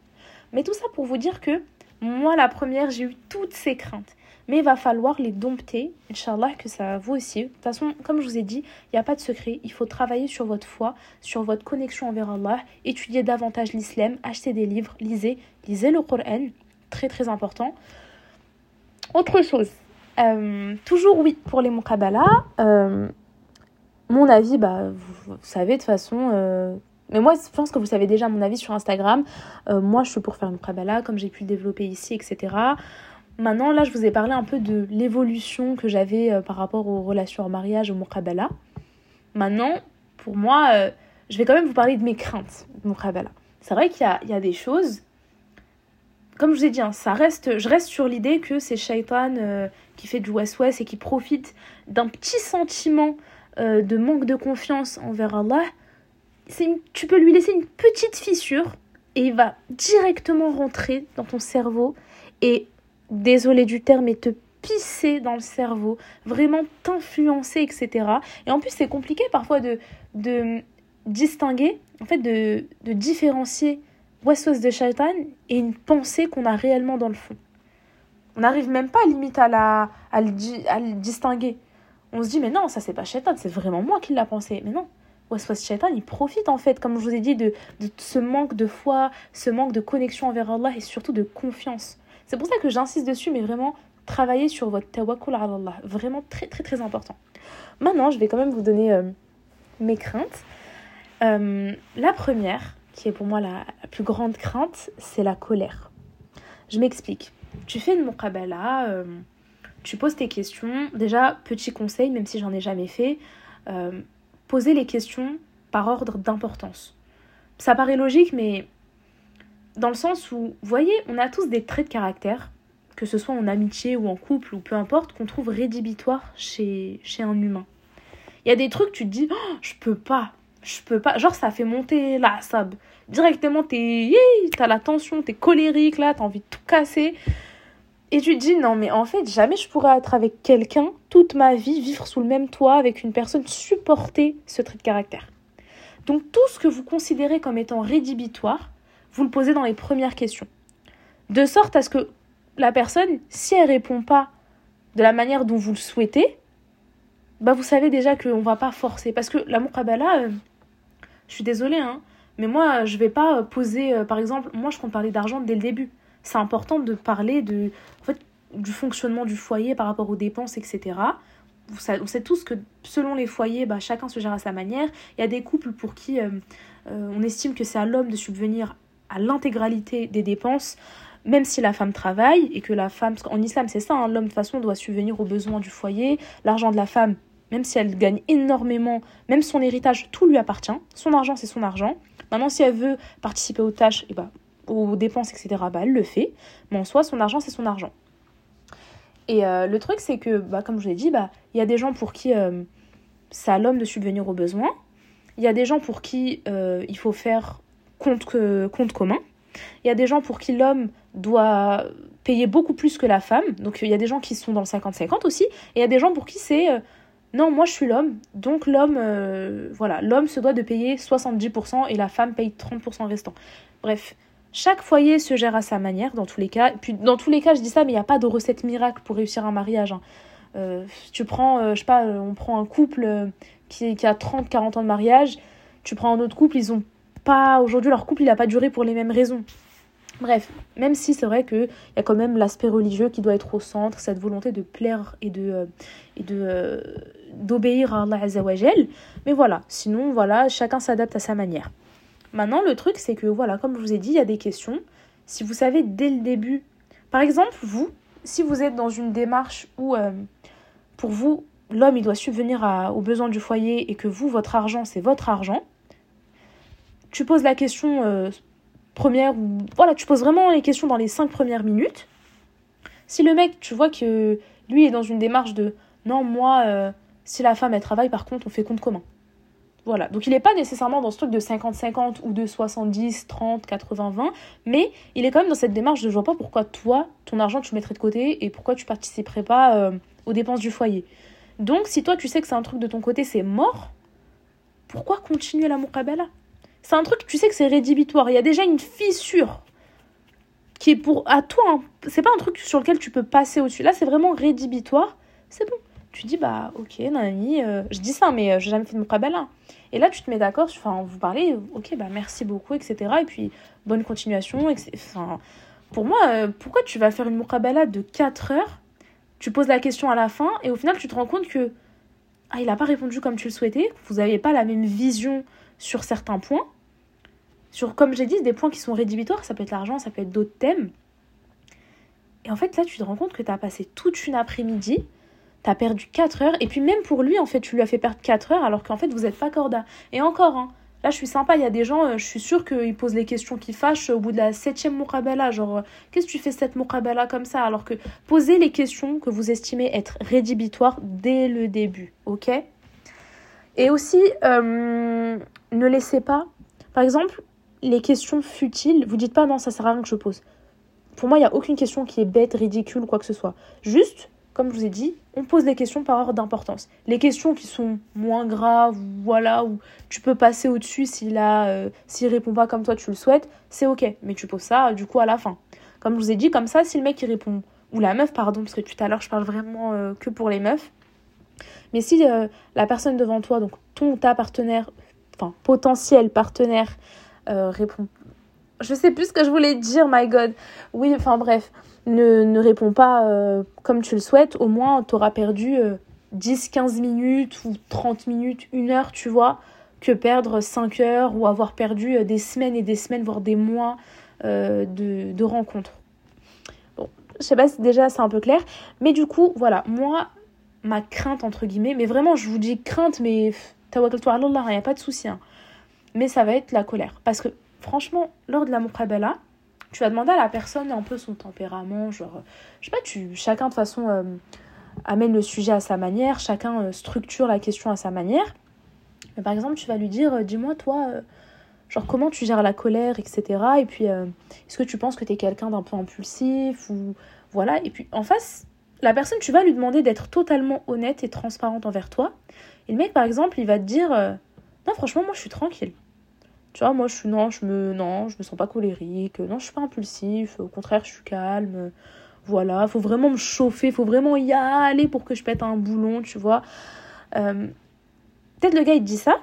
Mais tout ça pour vous dire que moi, la première, j'ai eu toutes ces craintes. Mais il va falloir les dompter, Inch'Allah, que ça vous aussi. De toute façon, comme je vous ai dit, il n'y a pas de secret. Il faut travailler sur votre foi, sur votre connexion envers Allah, étudier davantage l'islam, acheter des livres, lisez, lisez le Coran, très très important. Autre chose, euh, toujours oui pour les Muqabala. Euh, mon avis, bah, vous, savez de toute façon, euh, Mais moi, je pense que vous savez déjà mon avis sur Instagram. Euh, moi, je suis pour faire une prabala, comme j'ai pu le développer ici, etc. Maintenant, là, je vous ai parlé un peu de l'évolution que j'avais euh, par rapport aux relations en mariage, au muqabala. Maintenant, pour moi, je vais quand même vous parler de mes craintes de muqabala. C'est vrai qu'il y, a, des choses, comme je vous ai dit, hein, ça reste, je reste sur l'idée que c'est Shaitan qui fait du west-west et qui profite d'un petit sentiment de manque de confiance envers Allah. Une, tu peux lui laisser une petite fissure et il va directement rentrer dans ton cerveau et désolé du terme, mais te pisser dans le cerveau, vraiment t'influencer, etc. Et en plus, c'est compliqué parfois de, de distinguer, en fait, de, de différencier Westos de Shaitan et une pensée qu'on a réellement dans le fond. On n'arrive même pas limite à, la, à, à le distinguer. On se dit, mais non, ça c'est pas Shaitan, c'est vraiment moi qui l'a pensé. Mais non, Westos Shaitan, il profite en fait, comme je vous ai dit, de, de ce manque de foi, ce manque de connexion envers Allah et surtout de confiance. C'est pour ça que j'insiste dessus, mais vraiment, travaillez sur votre tawakkul Allah. Vraiment très, très, très important. Maintenant, je vais quand même vous donner euh, mes craintes. Euh, la première, qui est pour moi la, plus grande crainte, c'est la colère. Je m'explique. Tu fais une muqabala, euh, tu poses tes questions. Déjà, petit conseil, même si j'en ai jamais fait, posez les questions par ordre d'importance. Ça paraît logique, mais dans le sens où, voyez, on a tous des traits de caractère, que ce soit en amitié ou en couple ou peu importe, qu'on trouve rédhibitoires chez, chez un humain. Il y a des trucs, tu te dis, oh, je peux pas, je peux pas. Genre, ça fait monter la sab. Directement, t'es, t'as la tension, t'es colérique là, t'as envie de tout casser. Et tu te dis, non, mais en fait, jamais je pourrais être avec quelqu'un toute ma vie, vivre sous le même toit avec une personne, supporter ce trait de caractère. Donc, tout ce que vous considérez comme étant rédhibitoire, vous le posez dans les premières questions. De sorte à ce que la personne, si elle répond pas de la manière dont vous le souhaitez, bah vous savez déjà qu'on va pas forcer. Parce que la muqabala, euh, je suis désolée, hein, mais moi, je vais pas poser, euh, par exemple, moi je compte parler d'argent dès le début. C'est important de parler de, en fait, du fonctionnement du foyer par rapport aux dépenses, etc. on sait tous que selon les foyers, bah, chacun se gère à sa manière. Il y a des couples pour qui euh, on estime que c'est à l'homme de subvenir à l'intégralité des dépenses, même si la femme travaille et que la femme, en islam c'est ça, hein, l'homme de toute façon doit subvenir aux besoins du foyer, l'argent de la femme, même si elle gagne énormément, même son héritage, tout lui appartient, son argent c'est son argent. Maintenant si elle veut participer aux tâches, et eh ben, aux dépenses, etc., bah, elle le fait, mais en soi son argent c'est son argent. Et euh, le truc c'est que, bah, comme je l'ai dit, bah, il y a des gens pour qui euh, c'est à l'homme de subvenir aux besoins, il y a des gens pour qui euh, il faut faire compte, compte commun. Il y a des gens pour qui l'homme doit payer beaucoup plus que la femme. Donc il y a des gens qui sont dans le 50-50 aussi. Et il y a des gens pour qui c'est euh, non, moi je suis l'homme. Donc l'homme, voilà, l'homme se doit de payer 70% et la femme paye 30% restant. Bref, chaque foyer se gère à sa manière dans tous les cas. puis dans tous les cas, je dis ça, mais il n'y a pas de recette miracle pour réussir un mariage. Hein. Euh, tu prends, je sais pas, on prend un couple qui, qui a 30-40 ans de mariage. Tu prends un autre couple, ils ont Aujourd'hui, leur couple, il n'a pas duré pour les mêmes raisons. Bref, même si c'est vrai qu'il y a quand même l'aspect religieux qui doit être au centre, cette volonté de plaire et de euh, et de euh, d'obéir à Allah Azzawajal. Mais voilà, sinon voilà, chacun s'adapte à sa manière. Maintenant, le truc, c'est que voilà, comme je vous ai dit, il y a des questions. Si vous savez dès le début, par exemple, vous, si vous êtes dans une démarche où euh, pour vous, l'homme, il doit subvenir aux besoins du foyer et que vous, votre argent, c'est votre argent, tu poses la question euh, première, ou voilà, tu poses vraiment les questions dans les cinq premières minutes. Si le mec, tu vois que lui est dans une démarche de non, moi, euh, si la femme elle travaille, par contre, on fait compte commun. Voilà, donc il n'est pas nécessairement dans ce truc de 50-50 ou de 70, 30, 80, 20, mais il est quand même dans cette démarche de je vois pas pourquoi toi, ton argent, tu le mettrais de côté et pourquoi tu participerais pas euh, aux dépenses du foyer. Donc si toi tu sais que c'est un truc de ton côté, c'est mort, pourquoi continuer la muqabala c'est un truc, tu sais que c'est rédhibitoire. Il y a déjà une fissure qui est pour à toi. Hein. C'est pas un truc sur lequel tu peux passer au-dessus. Là, c'est vraiment rédhibitoire. C'est bon. Tu dis, bah, ok, Nani, euh, je dis ça, mais euh, j'ai jamais fait de muqabala. Et là, tu te mets d'accord, enfin, vous parlez, ok, bah, merci beaucoup, etc. Et puis, bonne continuation. Pour moi, euh, pourquoi tu vas faire une muqabala de 4 heures Tu poses la question à la fin, et au final, tu te rends compte que ah, il n'a pas répondu comme tu le souhaitais, vous n'avez pas la même vision sur certains points. sur, comme j'ai dit, des points qui sont rédhibitoires, ça peut être l'argent, ça peut être d'autres thèmes. Et en fait, là, tu te rends compte que tu as passé toute une après-midi, tu as perdu 4 heures, et puis même pour lui, en fait, tu lui as fait perdre 4 heures, alors qu'en fait, vous n'êtes pas corda. Et encore, hein, là, je suis sympa, il y a des gens, euh, je suis sûre qu'ils posent les questions qui fâchent au bout de la septième mukabala, genre, euh, qu'est-ce que tu fais cette mukabala comme ça? Alors que posez les questions que vous estimez être rédhibitoires dès le début, ok? Et aussi, euh, ne laissez pas, par exemple, les questions futiles, vous dites pas non, ça sert à rien que je pose. Pour moi, il n'y a aucune question qui est bête, ridicule ou quoi que ce soit. Juste, comme je vous ai dit, on pose des questions par ordre d'importance. Les questions qui sont moins graves, voilà, où tu peux passer au-dessus s'il a, euh, répond pas comme toi tu le souhaites, c'est ok. Mais tu poses ça du coup à la fin. Comme je vous ai dit, comme ça, si le mec répond, ou la meuf, pardon, parce que tout à l'heure je parle vraiment euh, que pour les meufs. Mais si euh, la personne devant toi, donc ton ta partenaire, enfin potentiel partenaire, répond. Je sais plus ce que je voulais dire, my god. Oui, enfin bref, ne, ne réponds pas euh, comme tu le souhaites, au moins tu auras perdu 10, euh, 15 minutes ou 30 minutes, une heure, tu vois, que perdre 5 heures ou avoir perdu des semaines et des semaines, voire des mois de, de rencontres. Bon, je sais pas si déjà c'est un peu clair, mais du coup, voilà, moi, ma crainte, entre guillemets, mais vraiment, je vous dis crainte, mais tawakkal il n'y a pas de souci. Hein mais ça va être la colère. Parce que franchement, lors de la muqabala, tu vas demander à la personne un peu son tempérament, genre, je sais pas, tu, chacun de façon euh, amène le sujet à sa manière, chacun euh, structure la question à sa manière. Mais par exemple, tu vas lui dire, euh, dis-moi toi, genre comment tu gères la colère, etc. Et puis, est-ce que tu penses que tu es quelqu'un d'un peu impulsif ou voilà. Et puis en face, la personne, tu vas lui demander d'être totalement honnête et transparente envers toi. Et le mec, par exemple, il va te dire, non, franchement, moi, je suis tranquille. Tu vois, moi, je suis, non, je me, non, je me sens pas colérique, non, je suis pas impulsif, au contraire, je suis calme. Voilà, faut vraiment me chauffer, faut vraiment y aller pour que je pète un boulon, tu vois. Euh, peut-être le gars, il dit ça.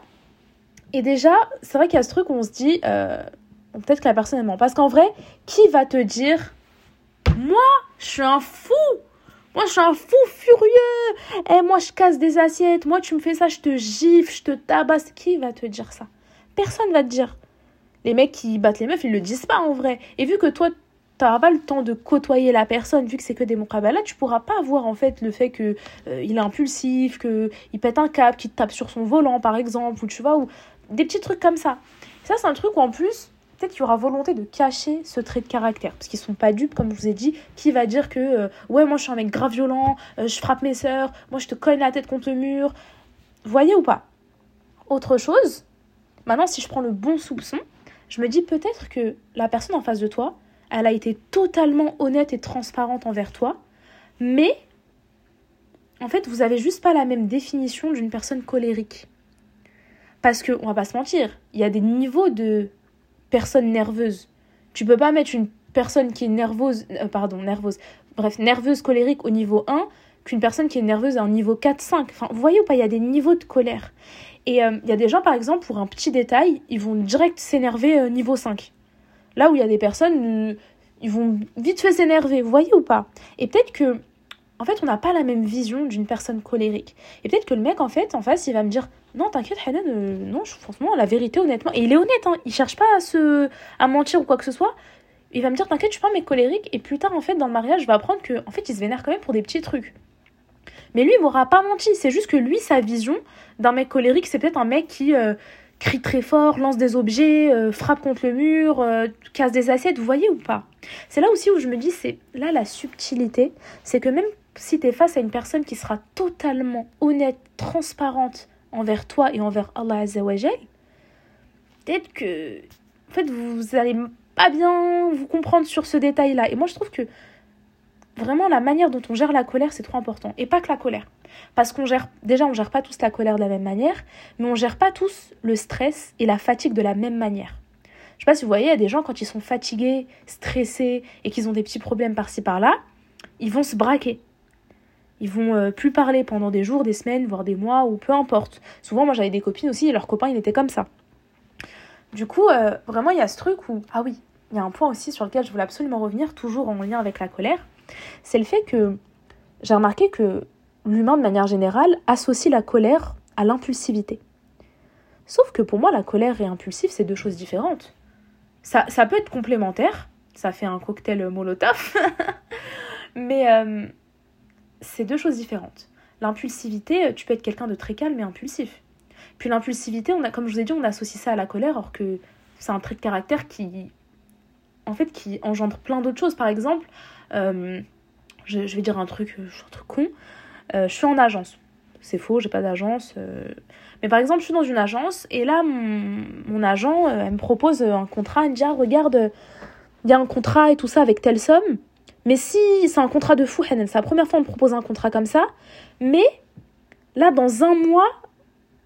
Et déjà, c'est vrai qu'il y a ce truc où on se dit, euh, peut-être que la personne, ment. Parce qu'en vrai, qui va te dire, moi, je suis un fou moi, je suis un fou furieux. Eh, moi, je casse des assiettes. Moi, tu me fais ça, je te gifle, je te tabasse. Qui va te dire ça? Personne va te dire. Les mecs qui battent les meufs, ils le disent pas en vrai. Et vu que toi, t'auras pas le temps de côtoyer la personne, vu que c'est que des là tu pourras pas voir en fait le fait que euh, il est impulsif, que il pète un câble, qu'il tape sur son volant par exemple, ou tu vois, ou des petits trucs comme ça. Ça, c'est un truc où en plus, peut-être qu'il y aura volonté de cacher ce trait de caractère. Parce qu'ils sont pas dupes, comme je vous ai dit. Qui va dire que, euh, ouais, moi je suis un mec grave violent, euh, je frappe mes sœurs, moi je te cogne la tête contre le mur. Voyez ou pas? Autre chose, Maintenant, si je prends le bon soupçon, je me dis peut-être que la personne en face de toi, elle a été totalement honnête et transparente envers toi, mais en fait, vous avez juste pas la même définition d'une personne colérique. Parce que, on va pas se mentir, il y a des niveaux de personnes nerveuses. Tu peux pas mettre une personne qui est nerveuse, euh, pardon, nerveuse, bref, nerveuse colérique au niveau 1 qu'une personne qui est nerveuse à un niveau 4, 5. Enfin, vous voyez ou pas, il y a des niveaux de colère. Et euh, il y a des gens, par exemple, pour un petit détail, ils vont direct s'énerver euh, niveau 5. Là où il y a des personnes, euh, ils vont vite fait s'énerver, vous voyez ou pas? Et peut-être que, en fait, on n'a pas la même vision d'une personne colérique. Et peut-être que le mec, en fait, en face, il va me dire Non, t'inquiète, Hanan, non, franchement, la vérité, honnêtement. Et il est honnête, hein, il cherche pas à, se, à mentir ou quoi que ce soit. Il va me dire T'inquiète, je suis pas un mec colérique. Et plus tard, en fait, dans le mariage, je vais apprendre que, en fait, il se vénère quand même pour des petits trucs. Mais lui, il m'aura pas menti. C'est juste que lui, sa vision d'un mec colérique, c'est peut-être un mec qui euh, crie très fort, lance des objets, euh, frappe contre le mur, euh, casse des assiettes. Vous voyez ou pas? C'est là aussi où je me dis, c'est là la subtilité. C'est que même si tu es face à une personne qui sera totalement honnête, transparente envers toi et envers Allah Azzawajal, peut-être que en fait, vous allez pas bien vous comprendre sur ce détail-là. Et moi, je trouve que vraiment la manière dont on gère la colère, c'est trop important. Et pas que la colère. Parce qu'on gère, déjà, on gère pas tous la colère de la même manière, mais on gère pas tous le stress et la fatigue de la même manière. Je sais pas si vous voyez, il y a des gens, quand ils sont fatigués, stressés et qu'ils ont des petits problèmes par-ci par-là, ils vont se braquer. Ils vont euh, plus parler pendant des jours, des semaines, voire des mois, ou peu importe. Souvent, moi j'avais des copines aussi, et leurs copains, ils étaient comme ça. Du coup, euh, vraiment, il y a ce truc où. Ah oui, il y a un point aussi sur lequel je voulais absolument revenir, toujours en lien avec la colère c'est le fait que j'ai remarqué que l'humain, de manière générale, associe la colère à l'impulsivité. Sauf que pour moi, la colère et impulsif, c'est deux choses différentes. ça, ça peut être complémentaire, ça fait un cocktail molotov, *laughs* mais euh, c'est deux choses différentes. L'impulsivité, tu peux être quelqu'un de très calme et impulsif. Puis l'impulsivité, on a, comme je vous ai dit, on associe ça à la colère, alors que c'est un trait de caractère qui, en fait, qui engendre plein d'autres choses. Par exemple, euh, je, vais dire un truc, un truc con, je suis en agence. C'est faux, j'ai pas d'agence. Mais par exemple, je suis dans une agence et là, mon, agent, elle me propose un contrat, elle me dit, ah, regarde, il y a un contrat et tout ça avec telle somme. Mais si c'est un contrat de fou, c'est la première fois qu'on me propose un contrat comme ça. Mais là, dans un mois,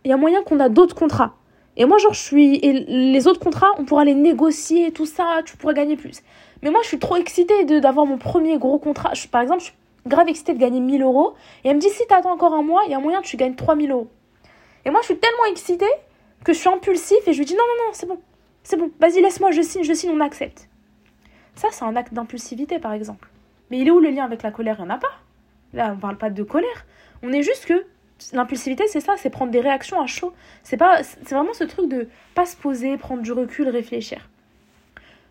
il y a moyen qu'on a d'autres contrats. Et moi, genre, je suis. Et les autres contrats, on pourra les négocier, tout ça, tu pourrais gagner plus. Mais moi, je suis trop excitée d'avoir mon premier gros contrat. Par exemple, je suis grave excitée de gagner 1000 euros. Et elle me dit, si t'attends encore un mois, il y a moyen que tu gagnes 3000 euros. Et moi, je suis tellement excitée que je suis impulsif et je lui dis, non, non, non, c'est bon. C'est bon, vas-y, laisse-moi, je signe, je signe, on accepte. Ça, c'est un acte d'impulsivité, par exemple. Mais il est où le lien avec la colère? Il n'y en a pas. Là, on ne parle pas de colère. On est juste que l'impulsivité, c'est ça, c'est prendre des réactions à chaud. C'est pas, c'est vraiment ce truc de pas se poser, prendre du recul, réfléchir.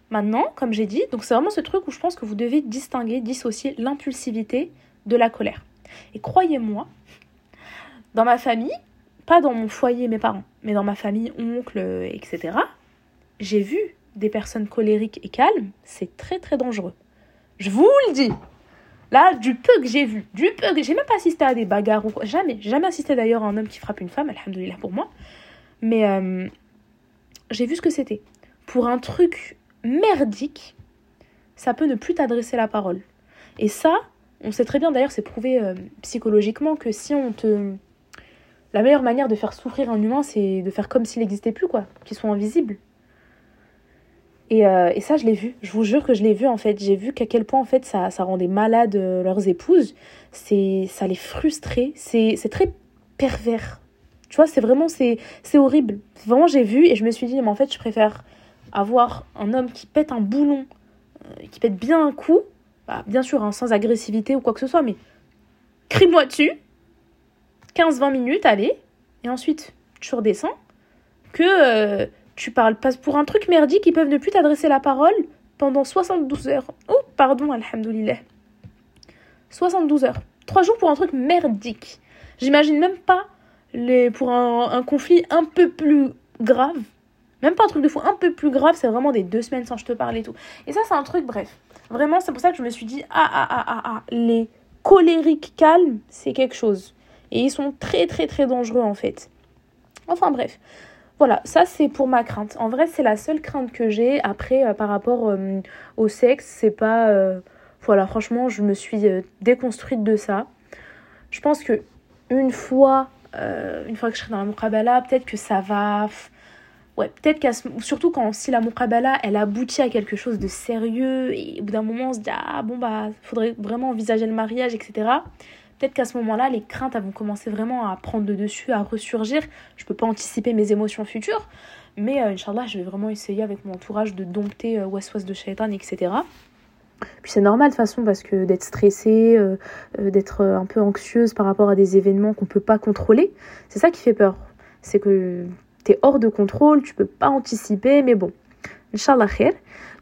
Maintenant, comme j'ai dit, donc c'est vraiment ce truc où je pense que vous devez distinguer, dissocier l'impulsivité de la colère. Et croyez-moi, dans ma famille, pas dans mon foyer, mes parents, mais dans ma famille, oncle, etc., j'ai vu des personnes colériques et calmes, c'est très très dangereux. Je vous le dis. Là, du peu que j'ai vu, du peu que j'ai même pas assisté à des bagarres ou quoi, jamais, jamais assisté d'ailleurs à un homme qui frappe une femme, alhamdoulilah pour moi. Mais euh, j'ai vu ce que c'était. Pour un truc merdique, ça peut ne plus t'adresser la parole. Et ça, on sait très bien d'ailleurs, c'est prouvé euh, psychologiquement que si on te. La meilleure manière de faire souffrir un humain, c'est de faire comme s'il n'existait plus, quoi, qu'il soit invisible. Euh, et, ça, je l'ai vu. Je vous jure que je l'ai vu en fait. J'ai vu qu'à quel point en fait ça, ça rendait malade euh, leurs épouses. C'est, ça les frustrait. C'est, c'est très pervers. Tu vois, c'est vraiment, c'est, c'est horrible. Vraiment, j'ai vu et je me suis dit, mais en fait, je préfère avoir un homme qui pète un boulon, euh, qui pète bien un coup. Bah, bien sûr, hein, sans agressivité ou quoi que ce soit, mais crie-moi dessus. 15-20 minutes, allez. Et ensuite, tu redescends. Que tu parles pas pour un truc merdique, ils peuvent ne plus t'adresser la parole pendant 72 heures. Oh, pardon, alhamdoulilah. 72 heures. Trois jours pour un truc merdique. J'imagine même pas les, pour un, conflit un peu plus grave. Même pas un truc de fou, un peu plus grave, c'est vraiment des deux semaines sans je te parle et tout. Et ça, c'est un truc, bref. Vraiment, c'est pour ça que je me suis dit, ah, ah, ah, ah, ah, les colériques calmes, c'est quelque chose. Et ils sont très, très, très dangereux, en fait. Enfin, bref. Voilà, ça c'est pour ma crainte. En vrai, c'est la seule crainte que j'ai. Après, euh, par rapport euh, au sexe, c'est pas. Euh, voilà, franchement, je me suis déconstruite de ça. Je pense que une fois, une fois que je serai dans la muqabala, peut-être que ça va. Ouais, peut-être qu'à surtout quand si la muqabala elle aboutit à quelque chose de sérieux et au bout d'un moment on se dit ah bon bah faudrait vraiment envisager le mariage etc peut-être qu'à ce moment-là, les craintes vont commencer vraiment à prendre de dessus, à ressurgir. Je ne peux pas anticiper mes émotions futures, mais euh, Inch'Allah, je vais vraiment essayer avec mon entourage de dompter euh, de shaitan, etc. Puis c'est normal de toute façon parce que d'être stressée, euh, euh, d'être un peu anxieuse par rapport à des événements qu'on ne peut pas contrôler, c'est ça qui fait peur. C'est que tu es hors de contrôle, tu peux pas anticiper, mais bon, Inch'Allah khair.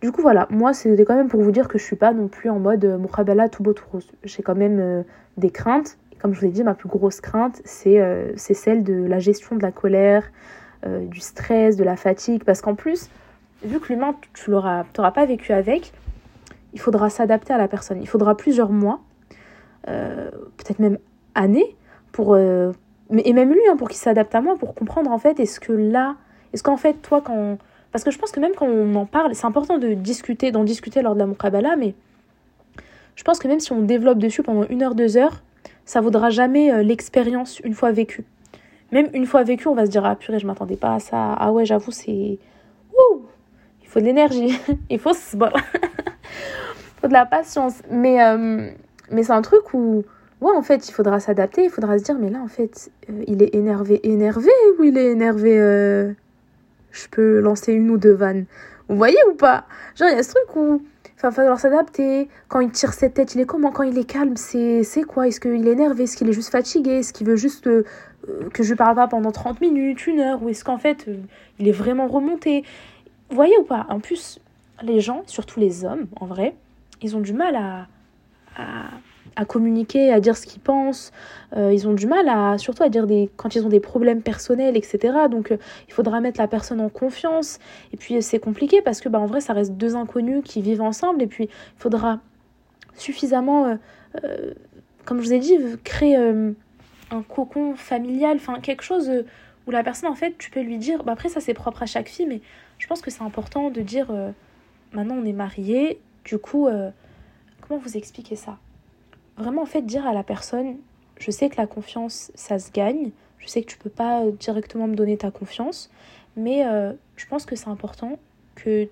Du coup voilà, moi c'était quand même pour vous dire que je suis pas non plus en mode euh, tout beau tout rose. J'ai quand même des craintes. comme je vous ai dit, ma plus grosse crainte, c'est euh, celle de la gestion de la colère, euh, du stress, de la fatigue. Parce qu'en plus, vu que l'humain, tu l'auras pas vécu avec, il faudra s'adapter à la personne. Il faudra plusieurs mois, euh, peut-être même années, pour, et même lui, hein, pour qu'il s'adapte à moi, pour comprendre en fait, est-ce que là, est-ce qu'en fait, toi, quand... Parce que je pense que même quand on en parle, c'est important de discuter, d'en discuter lors de la Mukabala, mais je pense que même si on développe dessus pendant une heure, deux heures, ça vaudra jamais euh, l'expérience une fois vécue. Même une fois vécue, on va se dire ah purée, je m'attendais pas à ça. Ah ouais, j'avoue, c'est Ouh il faut de l'énergie, *laughs* il faut bon. il *laughs* faut de la patience. Mais euh, mais c'est un truc où ouais, en fait, il faudra s'adapter, il faudra se dire mais là en fait, euh, il est énervé énervé ou il est énervé je peux lancer une ou deux vannes. Vous voyez ou pas? Genre il y a ce truc où il va falloir s'adapter. Quand il tire cette tête, il est comment? Quand il est calme, c'est quoi? Est-ce qu'il est énervé? Est-ce qu'il est juste fatigué? Est-ce qu'il veut juste euh, que je parle pas pendant 30 minutes, une heure? Ou est-ce qu'en fait, euh, il est vraiment remonté? Vous voyez ou pas? En plus, les gens, surtout les hommes, en vrai, ils ont du mal à, communiquer, à dire ce qu'ils pensent. Euh, ils ont du mal à, surtout à dire des, quand ils ont des problèmes personnels, etc. Donc euh, il faudra mettre la personne en confiance. Et puis c'est compliqué parce que bah, en vrai, ça reste deux inconnus qui vivent ensemble. Et puis il faudra suffisamment, euh, comme je vous ai dit, créer un cocon familial, enfin quelque chose où la personne, en fait, tu peux lui dire, bah, après ça c'est propre à chaque fille, mais je pense que c'est important de dire, maintenant on est mariés, du coup, comment vous expliquer ça? Vraiment, en fait, dire à la personne, je sais que la confiance, ça se gagne, je sais que tu peux pas directement me donner ta confiance, mais euh, je pense que c'est important que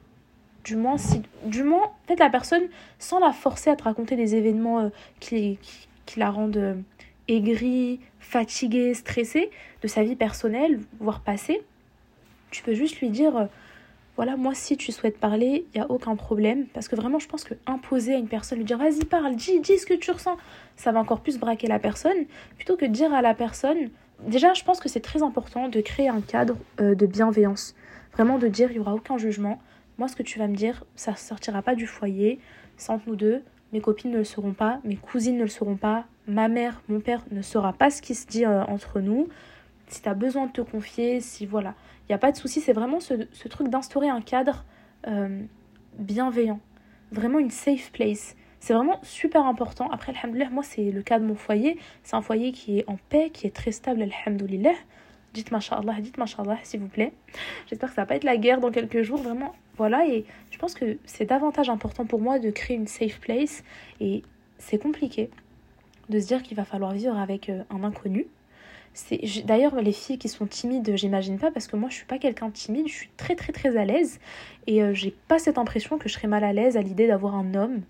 du moins, si, du moins, en fait, la personne, sans la forcer à te raconter des événements euh, qui, qui, la rendent euh, aigrie, fatiguée, stressée de sa vie personnelle, voire passée, tu peux juste lui dire voilà, moi, si tu souhaites parler, il n'y a aucun problème. Parce que vraiment, je pense que imposer à une personne, lui dire vas-y, parle, dis, dis ce que tu ressens, ça va encore plus braquer la personne. Plutôt que de dire à la personne, déjà, je pense que c'est très important de créer un cadre euh, de bienveillance. Vraiment de dire, il n'y aura aucun jugement. Moi, ce que tu vas me dire, ça ne sortira pas du foyer. C'est entre nous deux. Mes copines ne le sauront pas, mes cousines ne le sauront pas, ma mère, mon père ne saura pas ce qui se dit euh, entre nous. Si tu as besoin de te confier, si voilà. Il n'y a pas de souci, c'est vraiment ce, truc d'instaurer un cadre euh, bienveillant. Vraiment une safe place. C'est vraiment super important. Après, alhamdoulilah, moi, c'est le cas de mon foyer. C'est un foyer qui est en paix, qui est très stable, alhamdoulilah. Dites mashallah, dites mashallah, s'il vous plaît. J'espère que ça va pas être la guerre dans quelques jours, vraiment. Voilà, et je pense que c'est davantage important pour moi de créer une safe place. Et c'est compliqué de se dire qu'il va falloir vivre avec euh, un inconnu. D'ailleurs, les filles qui sont timides, j'imagine pas, parce que moi je suis pas quelqu'un de timide, je suis très très très à l'aise et euh, j'ai pas cette impression que je serais mal à l'aise à l'idée d'avoir un homme.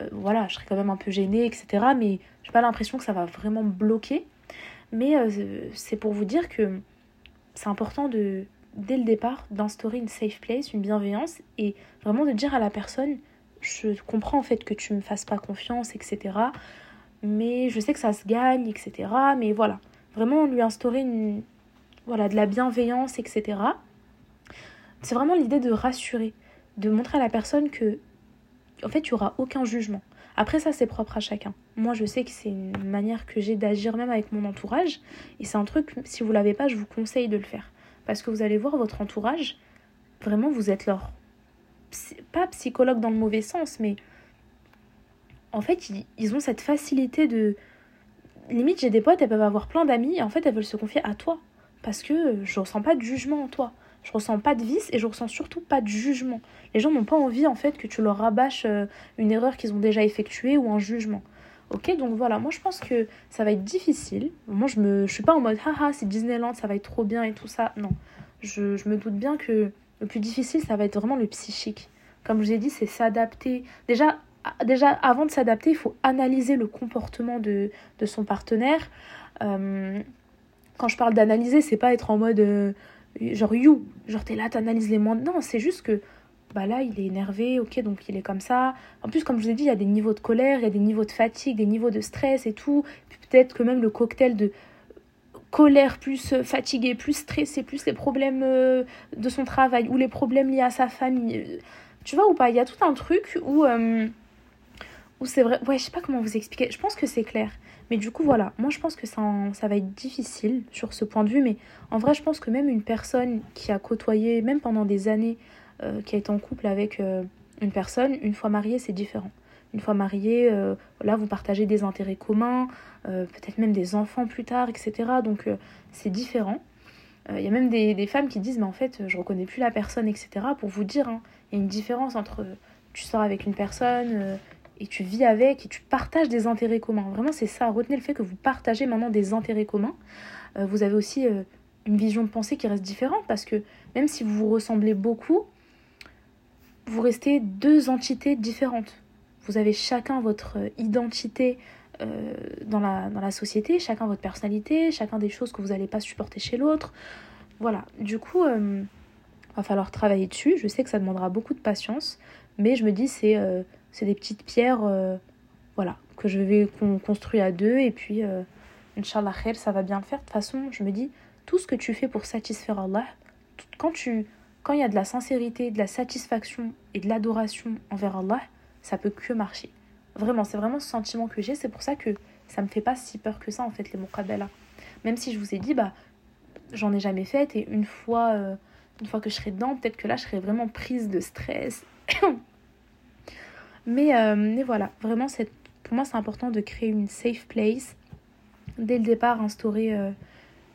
Euh, voilà, je serais quand même un peu gênée, etc. Mais j'ai pas l'impression que ça va vraiment bloquer. Mais euh, c'est pour vous dire que c'est important de, dès le départ, d'instaurer une safe place, une bienveillance et vraiment de dire à la personne je comprends en fait que tu me fasses pas confiance, etc. Mais je sais que ça se gagne, etc. Mais voilà vraiment lui instaurer une, voilà, de la bienveillance, etc. C'est vraiment l'idée de rassurer, de montrer à la personne que, en fait, il n'y aura aucun jugement. Après, ça, c'est propre à chacun. Moi, je sais que c'est une manière que j'ai d'agir même avec mon entourage. Et c'est un truc, si vous l'avez pas, je vous conseille de le faire. Parce que vous allez voir votre entourage, vraiment, vous êtes leur. Pas psychologue dans le mauvais sens, mais. En fait, ils ont cette facilité de, limite, j'ai des potes, elles peuvent avoir plein d'amis et en fait, elles veulent se confier à toi. Parce que je ressens pas de jugement en toi. Je ressens pas de vice et je ressens surtout pas de jugement. Les gens n'ont pas envie en fait que tu leur rabâches euh, une erreur qu'ils ont déjà effectuée ou un jugement. Ok, donc voilà, moi je pense que ça va être difficile. Moi je me, je suis pas en mode haha, c'est Disneyland, ça va être trop bien et tout ça. Non, je, je me doute bien que le plus difficile, ça va être vraiment le psychique. Comme je vous ai dit, c'est s'adapter. Déjà, déjà, avant de s'adapter, il faut analyser le comportement de, son partenaire. Euh, quand je parle d'analyser, c'est pas être en mode euh, genre you, genre t'es là, t'analyses les moindres. Non, c'est juste que bah là, il est énervé, ok, donc il est comme ça. En plus, comme je vous ai dit, il y a des niveaux de colère, il y a des niveaux de fatigue, des niveaux de stress et tout. Peut-être que même le cocktail de colère plus fatigué, plus stressé, plus les problèmes euh, de son travail ou les problèmes liés à sa famille. Tu vois ou pas Il y a tout un truc où ou c'est vrai. Ouais, je sais pas comment vous expliquer. Je pense que c'est clair. Mais du coup, voilà. Moi, je pense que ça, va être difficile sur ce point de vue. Mais en vrai, je pense que même une personne qui a côtoyé, même pendant des années, euh, qui a été en couple avec euh, une personne, une fois mariée, c'est différent. Une fois mariée, euh, là, vous partagez des intérêts communs, peut-être même des enfants plus tard, etc. Donc, c'est différent. Il y a même des, femmes qui disent, mais en fait, je reconnais plus la personne, etc. Pour vous dire, hein, il y a une différence entre tu sors avec une personne, et tu vis avec et tu partages des intérêts communs. Vraiment, c'est ça. Retenez le fait que vous partagez maintenant des intérêts communs. Euh, vous avez aussi euh, une vision de pensée qui reste différente parce que même si vous vous ressemblez beaucoup, vous restez deux entités différentes. Vous avez chacun votre euh, identité dans, la, dans la société, chacun votre personnalité, chacun des choses que vous n'allez pas supporter chez l'autre. Voilà. Du coup, va falloir travailler dessus. Je sais que ça demandera beaucoup de patience, mais je me dis c'est c'est des petites pierres euh, voilà, que je vais construire à deux. Et puis, euh, Inch'Allah ça va bien le faire. De toute façon, je me dis, tout ce que tu fais pour satisfaire Allah, quand tu, quand il y a de la sincérité, de la satisfaction et de l'adoration envers Allah, ça peut que marcher. Vraiment, c'est vraiment ce sentiment que j'ai. C'est pour ça que ça me fait pas si peur que ça, en fait, les muqaddala. Même si je vous ai dit, bah, j'en ai jamais fait. Et une fois, euh, une fois que je serai dedans, peut-être que là, je serai vraiment prise de stress. *coughs* mais, euh, mais voilà, vraiment, pour moi, c'est important de créer une safe place. Dès le départ, instaurer euh,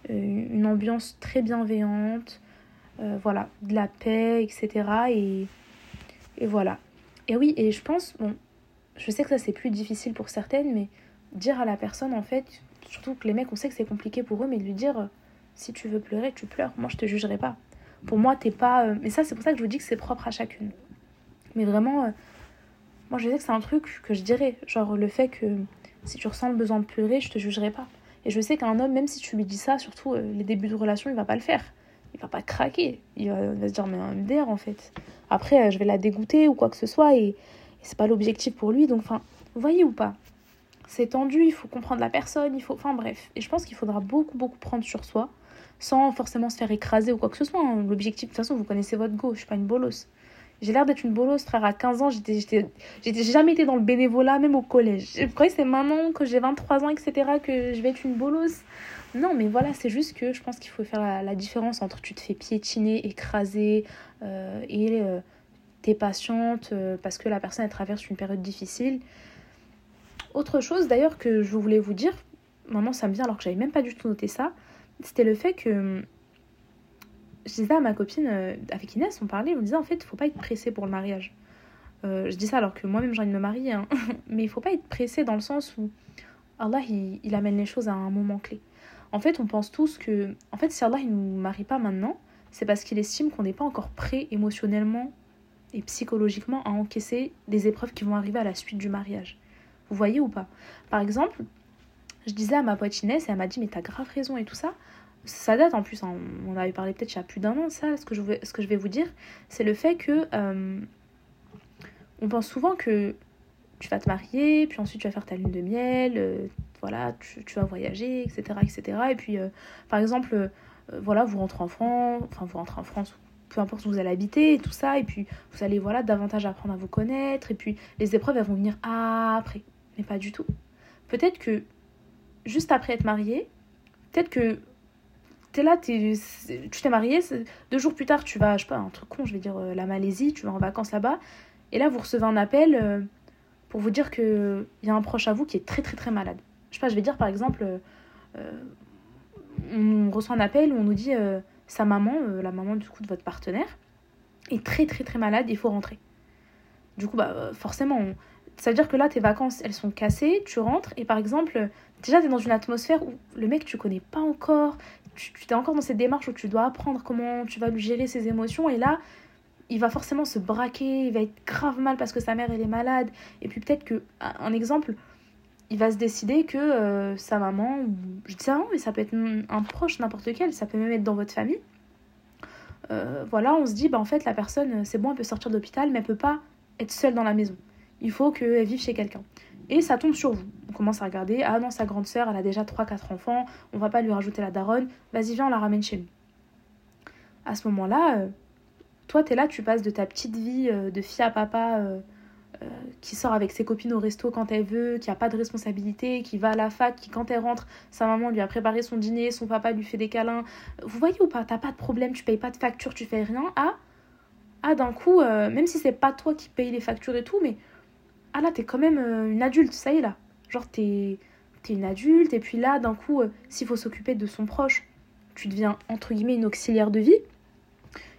une ambiance très bienveillante. voilà, de la paix, etc. Et, et voilà. Et oui, et je pense, bon, je sais que ça c'est plus difficile pour certaines, mais dire à la personne en fait, surtout que les mecs on sait que c'est compliqué pour eux, mais de lui dire si tu veux pleurer, tu pleures, moi je te jugerai pas. Pour moi, t'es pas. Euh, mais ça, c'est pour ça que je vous dis que c'est propre à chacune. Mais vraiment, euh, moi je sais que c'est un truc que je dirais. Genre le fait que si tu ressens le besoin de pleurer, je te jugerai pas. Et je sais qu'un homme, même si tu lui dis ça, surtout euh, les débuts de relation, il va pas le faire. Il va pas craquer. Il va, se dire, mais un MDR en fait. Après, je vais la dégoûter ou quoi que ce soit. Et, c'est pas l'objectif pour lui. Donc, enfin, voyez ou pas? C'est tendu, il faut comprendre la personne, il faut. Enfin, bref. Et je pense qu'il faudra beaucoup, beaucoup prendre sur soi sans forcément se faire écraser ou quoi que ce soit. Hein. L'objectif, de toute façon, vous connaissez votre go, je suis pas une bolosse. J'ai l'air d'être une bolosse, frère. À 15 ans, j'étais, jamais été dans le bénévolat, même au collège. Je croyais que c'est maintenant que j'ai 23 ans, etc., que je vais être une bolosse? Non, mais voilà, c'est juste que je pense qu'il faut faire la, différence entre tu te fais piétiner, écraser euh, et euh, t'es patiente euh, parce que la personne elle traverse une période difficile. Autre chose d'ailleurs que je voulais vous dire, maintenant ça me vient alors que j'avais même pas du tout noté ça, c'était le fait que je disais à ma copine, euh, avec Inès, on parlait, on disait en fait, il faut pas être pressé pour le mariage. Euh, je dis ça alors que moi-même j'ai envie de me marier, hein. *laughs* mais il faut pas être pressé dans le sens où Allah il, amène les choses à un moment clé. En fait, on pense tous que, en fait, si Allah il nous marie pas maintenant, c'est parce qu'il estime qu'on n'est pas encore prêt émotionnellement et psychologiquement à encaisser des épreuves qui vont arriver à la suite du mariage. Vous voyez ou pas? Par exemple, je disais à ma pote Inès et elle m'a dit mais t'as grave raison et tout ça. Ça date en plus, hein. on avait parlé peut-être il y a plus d'un an ça, ce que je ce que je vais vous dire, c'est le fait que euh, on pense souvent que tu vas te marier, puis ensuite tu vas faire ta lune de miel, euh, voilà, tu, vas voyager, etc. etc. Et puis euh, par exemple, voilà, vous rentrez en France, enfin vous rentrez en France, peu importe où vous allez habiter et tout ça, et puis vous allez voilà davantage apprendre à vous connaître, et puis les épreuves elles vont venir après, mais pas du tout. Peut-être que juste après être marié, peut-être que t'es là, es, tu t'es marié, deux jours plus tard, tu vas, je sais pas, un truc con, je vais dire euh, la Malaisie, tu vas en vacances là-bas, et là, vous recevez un appel euh, pour vous dire qu'il y a un proche à vous qui est très très très malade. Je sais pas, je vais dire par exemple, euh, on reçoit un appel où on nous dit sa maman, la maman du coup de votre partenaire, est très très très malade, il faut rentrer. Du coup, bah, forcément, ça veut dire que là, tes vacances, elles sont cassées, tu rentres, et par exemple, déjà, tu dans une atmosphère où le mec, tu connais pas encore, tu, tu es encore dans cette démarche où tu dois apprendre comment tu vas lui gérer ses émotions, et là, il va forcément se braquer, il va être grave mal parce que sa mère, elle est malade, et puis peut-être que, un exemple, il va se décider que euh, sa maman, je dis ça, mais ça peut être un proche, n'importe quel, ça peut même être dans votre famille. Euh, voilà, on se dit, bah en fait, la personne, c'est bon, elle peut sortir d'hôpital, mais elle peut pas être seule dans la maison. Il faut qu'elle vive chez quelqu'un. Et ça tombe sur vous. On commence à regarder, ah non, sa grande sœur, elle a déjà 3-4 enfants, on va pas lui rajouter la daronne, vas-y, viens, on la ramène chez nous. À ce moment-là, euh, toi, tu es là, tu passes de ta petite vie euh, de fille à papa euh, qui sort avec ses copines au resto quand elle veut, qui a pas de responsabilité, qui va à la fac, qui quand elle rentre, sa maman lui a préparé son dîner, son papa lui fait des câlins. Vous voyez ou pas T'as pas de problème, tu payes pas de facture, tu fais rien. Ah, ah d'un coup, même si c'est pas toi qui paye les factures et tout, mais ah là, t'es quand même euh, une adulte, ça y est là. Genre, t'es es une adulte, et puis là, d'un coup, euh, s'il faut s'occuper de son proche, tu deviens, entre guillemets, une auxiliaire de vie.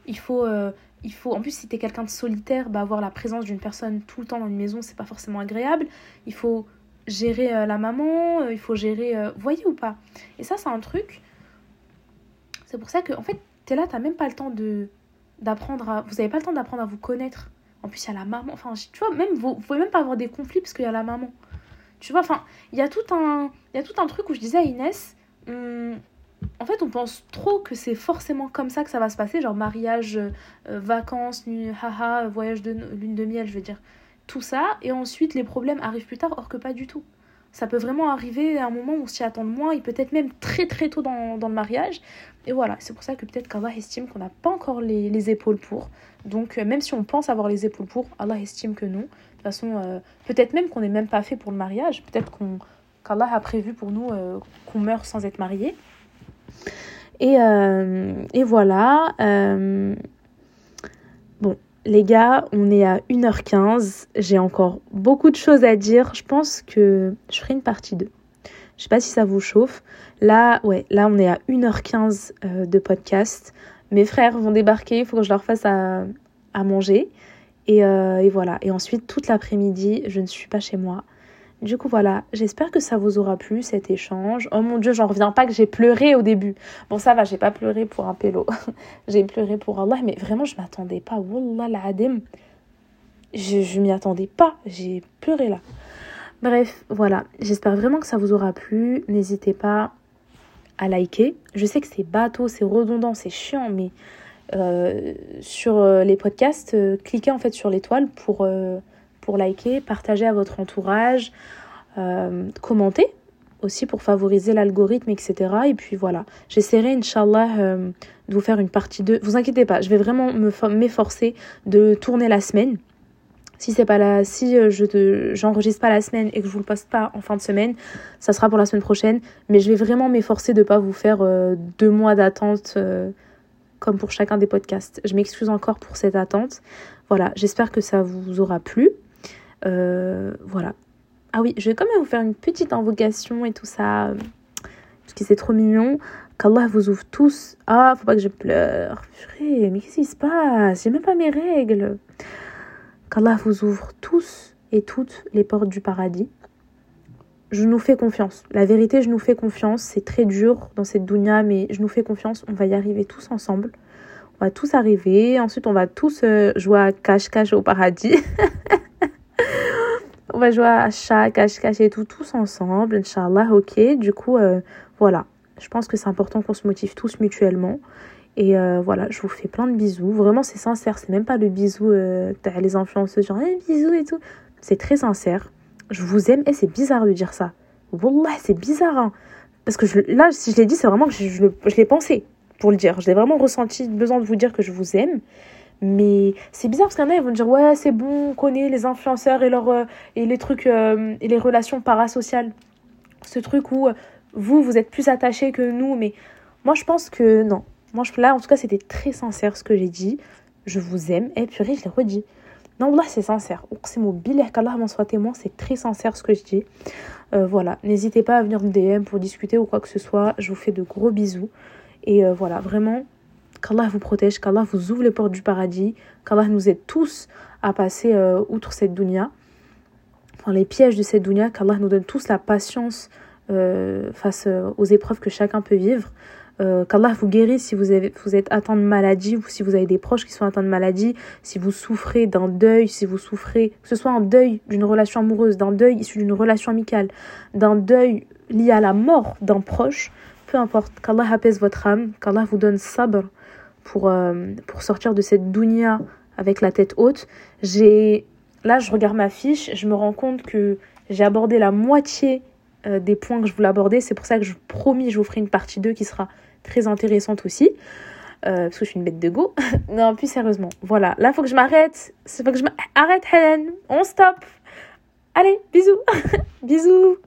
Il faut, euh, il faut en plus, si t'es quelqu'un de solitaire, bah, avoir la présence d'une personne tout le temps dans une maison, c'est pas forcément agréable. Il faut gérer la maman, il faut gérer... voyez ou pas? Et ça, c'est un truc... C'est pour ça que, en fait, t'es là, t'as même pas le temps de d'apprendre à... Vous avez pas le temps d'apprendre à vous connaître en plus, il y a la maman. Enfin, tu vois, même, vous, vous pouvez même pas avoir des conflits parce qu'il y a la maman. Tu vois, enfin, il y, a tout un, y a tout un truc où je disais à Inès, en fait, on pense trop que c'est forcément comme ça que ça va se passer, genre mariage, euh, vacances, nuit, haha, voyage de lune de miel, je veux dire. Tout ça, et ensuite les problèmes arrivent plus tard, or que pas du tout. Ça peut vraiment arriver à un moment où on s'y attend moins, et peut-être même très très tôt dans, dans le mariage. Et voilà, c'est pour ça que peut-être qu'Allah estime qu'on n'a pas encore les, les, épaules pour. Donc même si on pense avoir les épaules pour, Allah estime que non. De toute façon, peut-être même qu'on n'est même pas fait pour le mariage, peut-être qu'on qu'Allah a prévu pour nous qu'on meurt sans être marié. Et, et voilà. Les gars, on est à 1h15. J'ai encore beaucoup de choses à dire. Je pense que je ferai une partie 2. Je sais pas si ça vous chauffe. Là, ouais, là on est à 1h15 euh, de podcast. Mes frères vont débarquer, il faut que je leur fasse à, manger. Et, euh, et, voilà. Et ensuite, toute l'après-midi, je ne suis pas chez moi. Du coup, voilà, j'espère que ça vous aura plu cet échange. Oh mon dieu, j'en reviens pas que j'ai pleuré au début. Bon, ça va, j'ai pas pleuré pour un pélo. *laughs* j'ai pleuré pour Allah, mais vraiment, je m'attendais pas. Wallah l'adem. Je, je m'y attendais pas. J'ai pleuré là. Bref, voilà. J'espère vraiment que ça vous aura plu. N'hésitez pas à liker. Je sais que c'est bateau, c'est redondant, c'est chiant, mais euh, sur euh, les podcasts, euh, cliquez en fait sur l'étoile pour pour liker, partager à votre entourage, euh, commenter aussi pour favoriser l'algorithme, etc. Et puis voilà, j'essaierai, Inch'Allah, euh, de vous faire une partie 2. Vous inquiétez pas, je vais vraiment m'efforcer de tourner la semaine. Si c'est pas si euh, je j'enregistre pas la semaine et que je vous le poste pas en fin de semaine, ça sera pour la semaine prochaine. Mais je vais vraiment m'efforcer de pas vous faire deux mois d'attente comme pour chacun des podcasts. Je m'excuse encore pour cette attente. Voilà, j'espère que ça vous aura plu. Euh, voilà. Ah oui, je vais quand même vous faire une petite invocation et tout ça. Parce que c'est trop mignon. Qu'Allah vous ouvre tous. Ah, faut pas que je pleure. mais qu'est-ce qui se passe? J'ai même pas mes règles. Qu'Allah vous ouvre tous et toutes les portes du paradis. Je nous fais confiance. La vérité, je nous fais confiance. C'est très dur dans cette dunya, mais je nous fais confiance. On va y arriver tous ensemble. On va tous arriver. Ensuite, on va tous euh, jouer à cache-cache au paradis. *laughs* on va jouer à chat, cache-cache et tout, tous ensemble, Inch'Allah, ok. Du coup, euh, voilà. Je pense que c'est important qu'on se motive tous mutuellement. Et euh, voilà, je vous fais plein de bisous. Vraiment, c'est sincère. C'est même pas le bisou, euh, les influenceuses, genre, hey, bisous et tout. C'est très sincère. Je vous aime. Et c'est bizarre de dire ça. Wallah, c'est bizarre. Hein. Parce que je, là, si je l'ai dit, c'est vraiment que je, je, je l'ai pensé pour le dire. J'ai vraiment ressenti besoin de vous dire que je vous aime. Mais c'est bizarre parce qu'il y en a, ils vont dire Ouais, c'est bon, on connaît les influenceurs et, euh, et les trucs euh, et les relations parasociales. Ce truc où euh, vous, vous êtes plus attachés que nous. Mais moi, je pense que non. Moi, je, là, en tout cas, c'était très sincère ce que j'ai dit. Je vous aime. Et puis, je l'ai redit. Non, là, c'est sincère. C'est mon qu'Allah m'en soit témoin. C'est très sincère ce que je dis. voilà. N'hésitez pas à venir me DM pour discuter ou quoi que ce soit. Je vous fais de gros bisous. Et voilà, vraiment, qu'Allah vous protège, qu'Allah vous ouvre les portes du paradis, qu'Allah nous aide tous à passer euh, outre cette dunya, enfin les pièges de cette dunya, qu'Allah nous donne tous la patience euh, face euh, aux épreuves que chacun peut vivre, qu'Allah vous guérisse si vous, êtes atteint de maladie ou si vous avez des proches qui sont atteints de maladie, si vous souffrez d'un deuil, si vous souffrez, que ce soit un deuil d'une relation amoureuse, d'un deuil issu d'une relation amicale, d'un deuil lié à la mort d'un proche, peu importe, qu'Allah apaise votre âme, qu'Allah vous donne sabr, pour, euh, pour sortir de cette dounia avec la tête haute. J'ai là, je regarde ma fiche, je me rends compte que j'ai abordé la moitié euh, des points que je voulais aborder. C'est pour ça que je promis, je vous ferai une partie 2 qui sera très intéressante aussi. Euh, parce que je suis une bête de go. *laughs* non, plus sérieusement. Voilà, là, faut que je m'arrête. Il faut que je m'arrête, Helen. On stop. Allez, bisous. *laughs* bisous.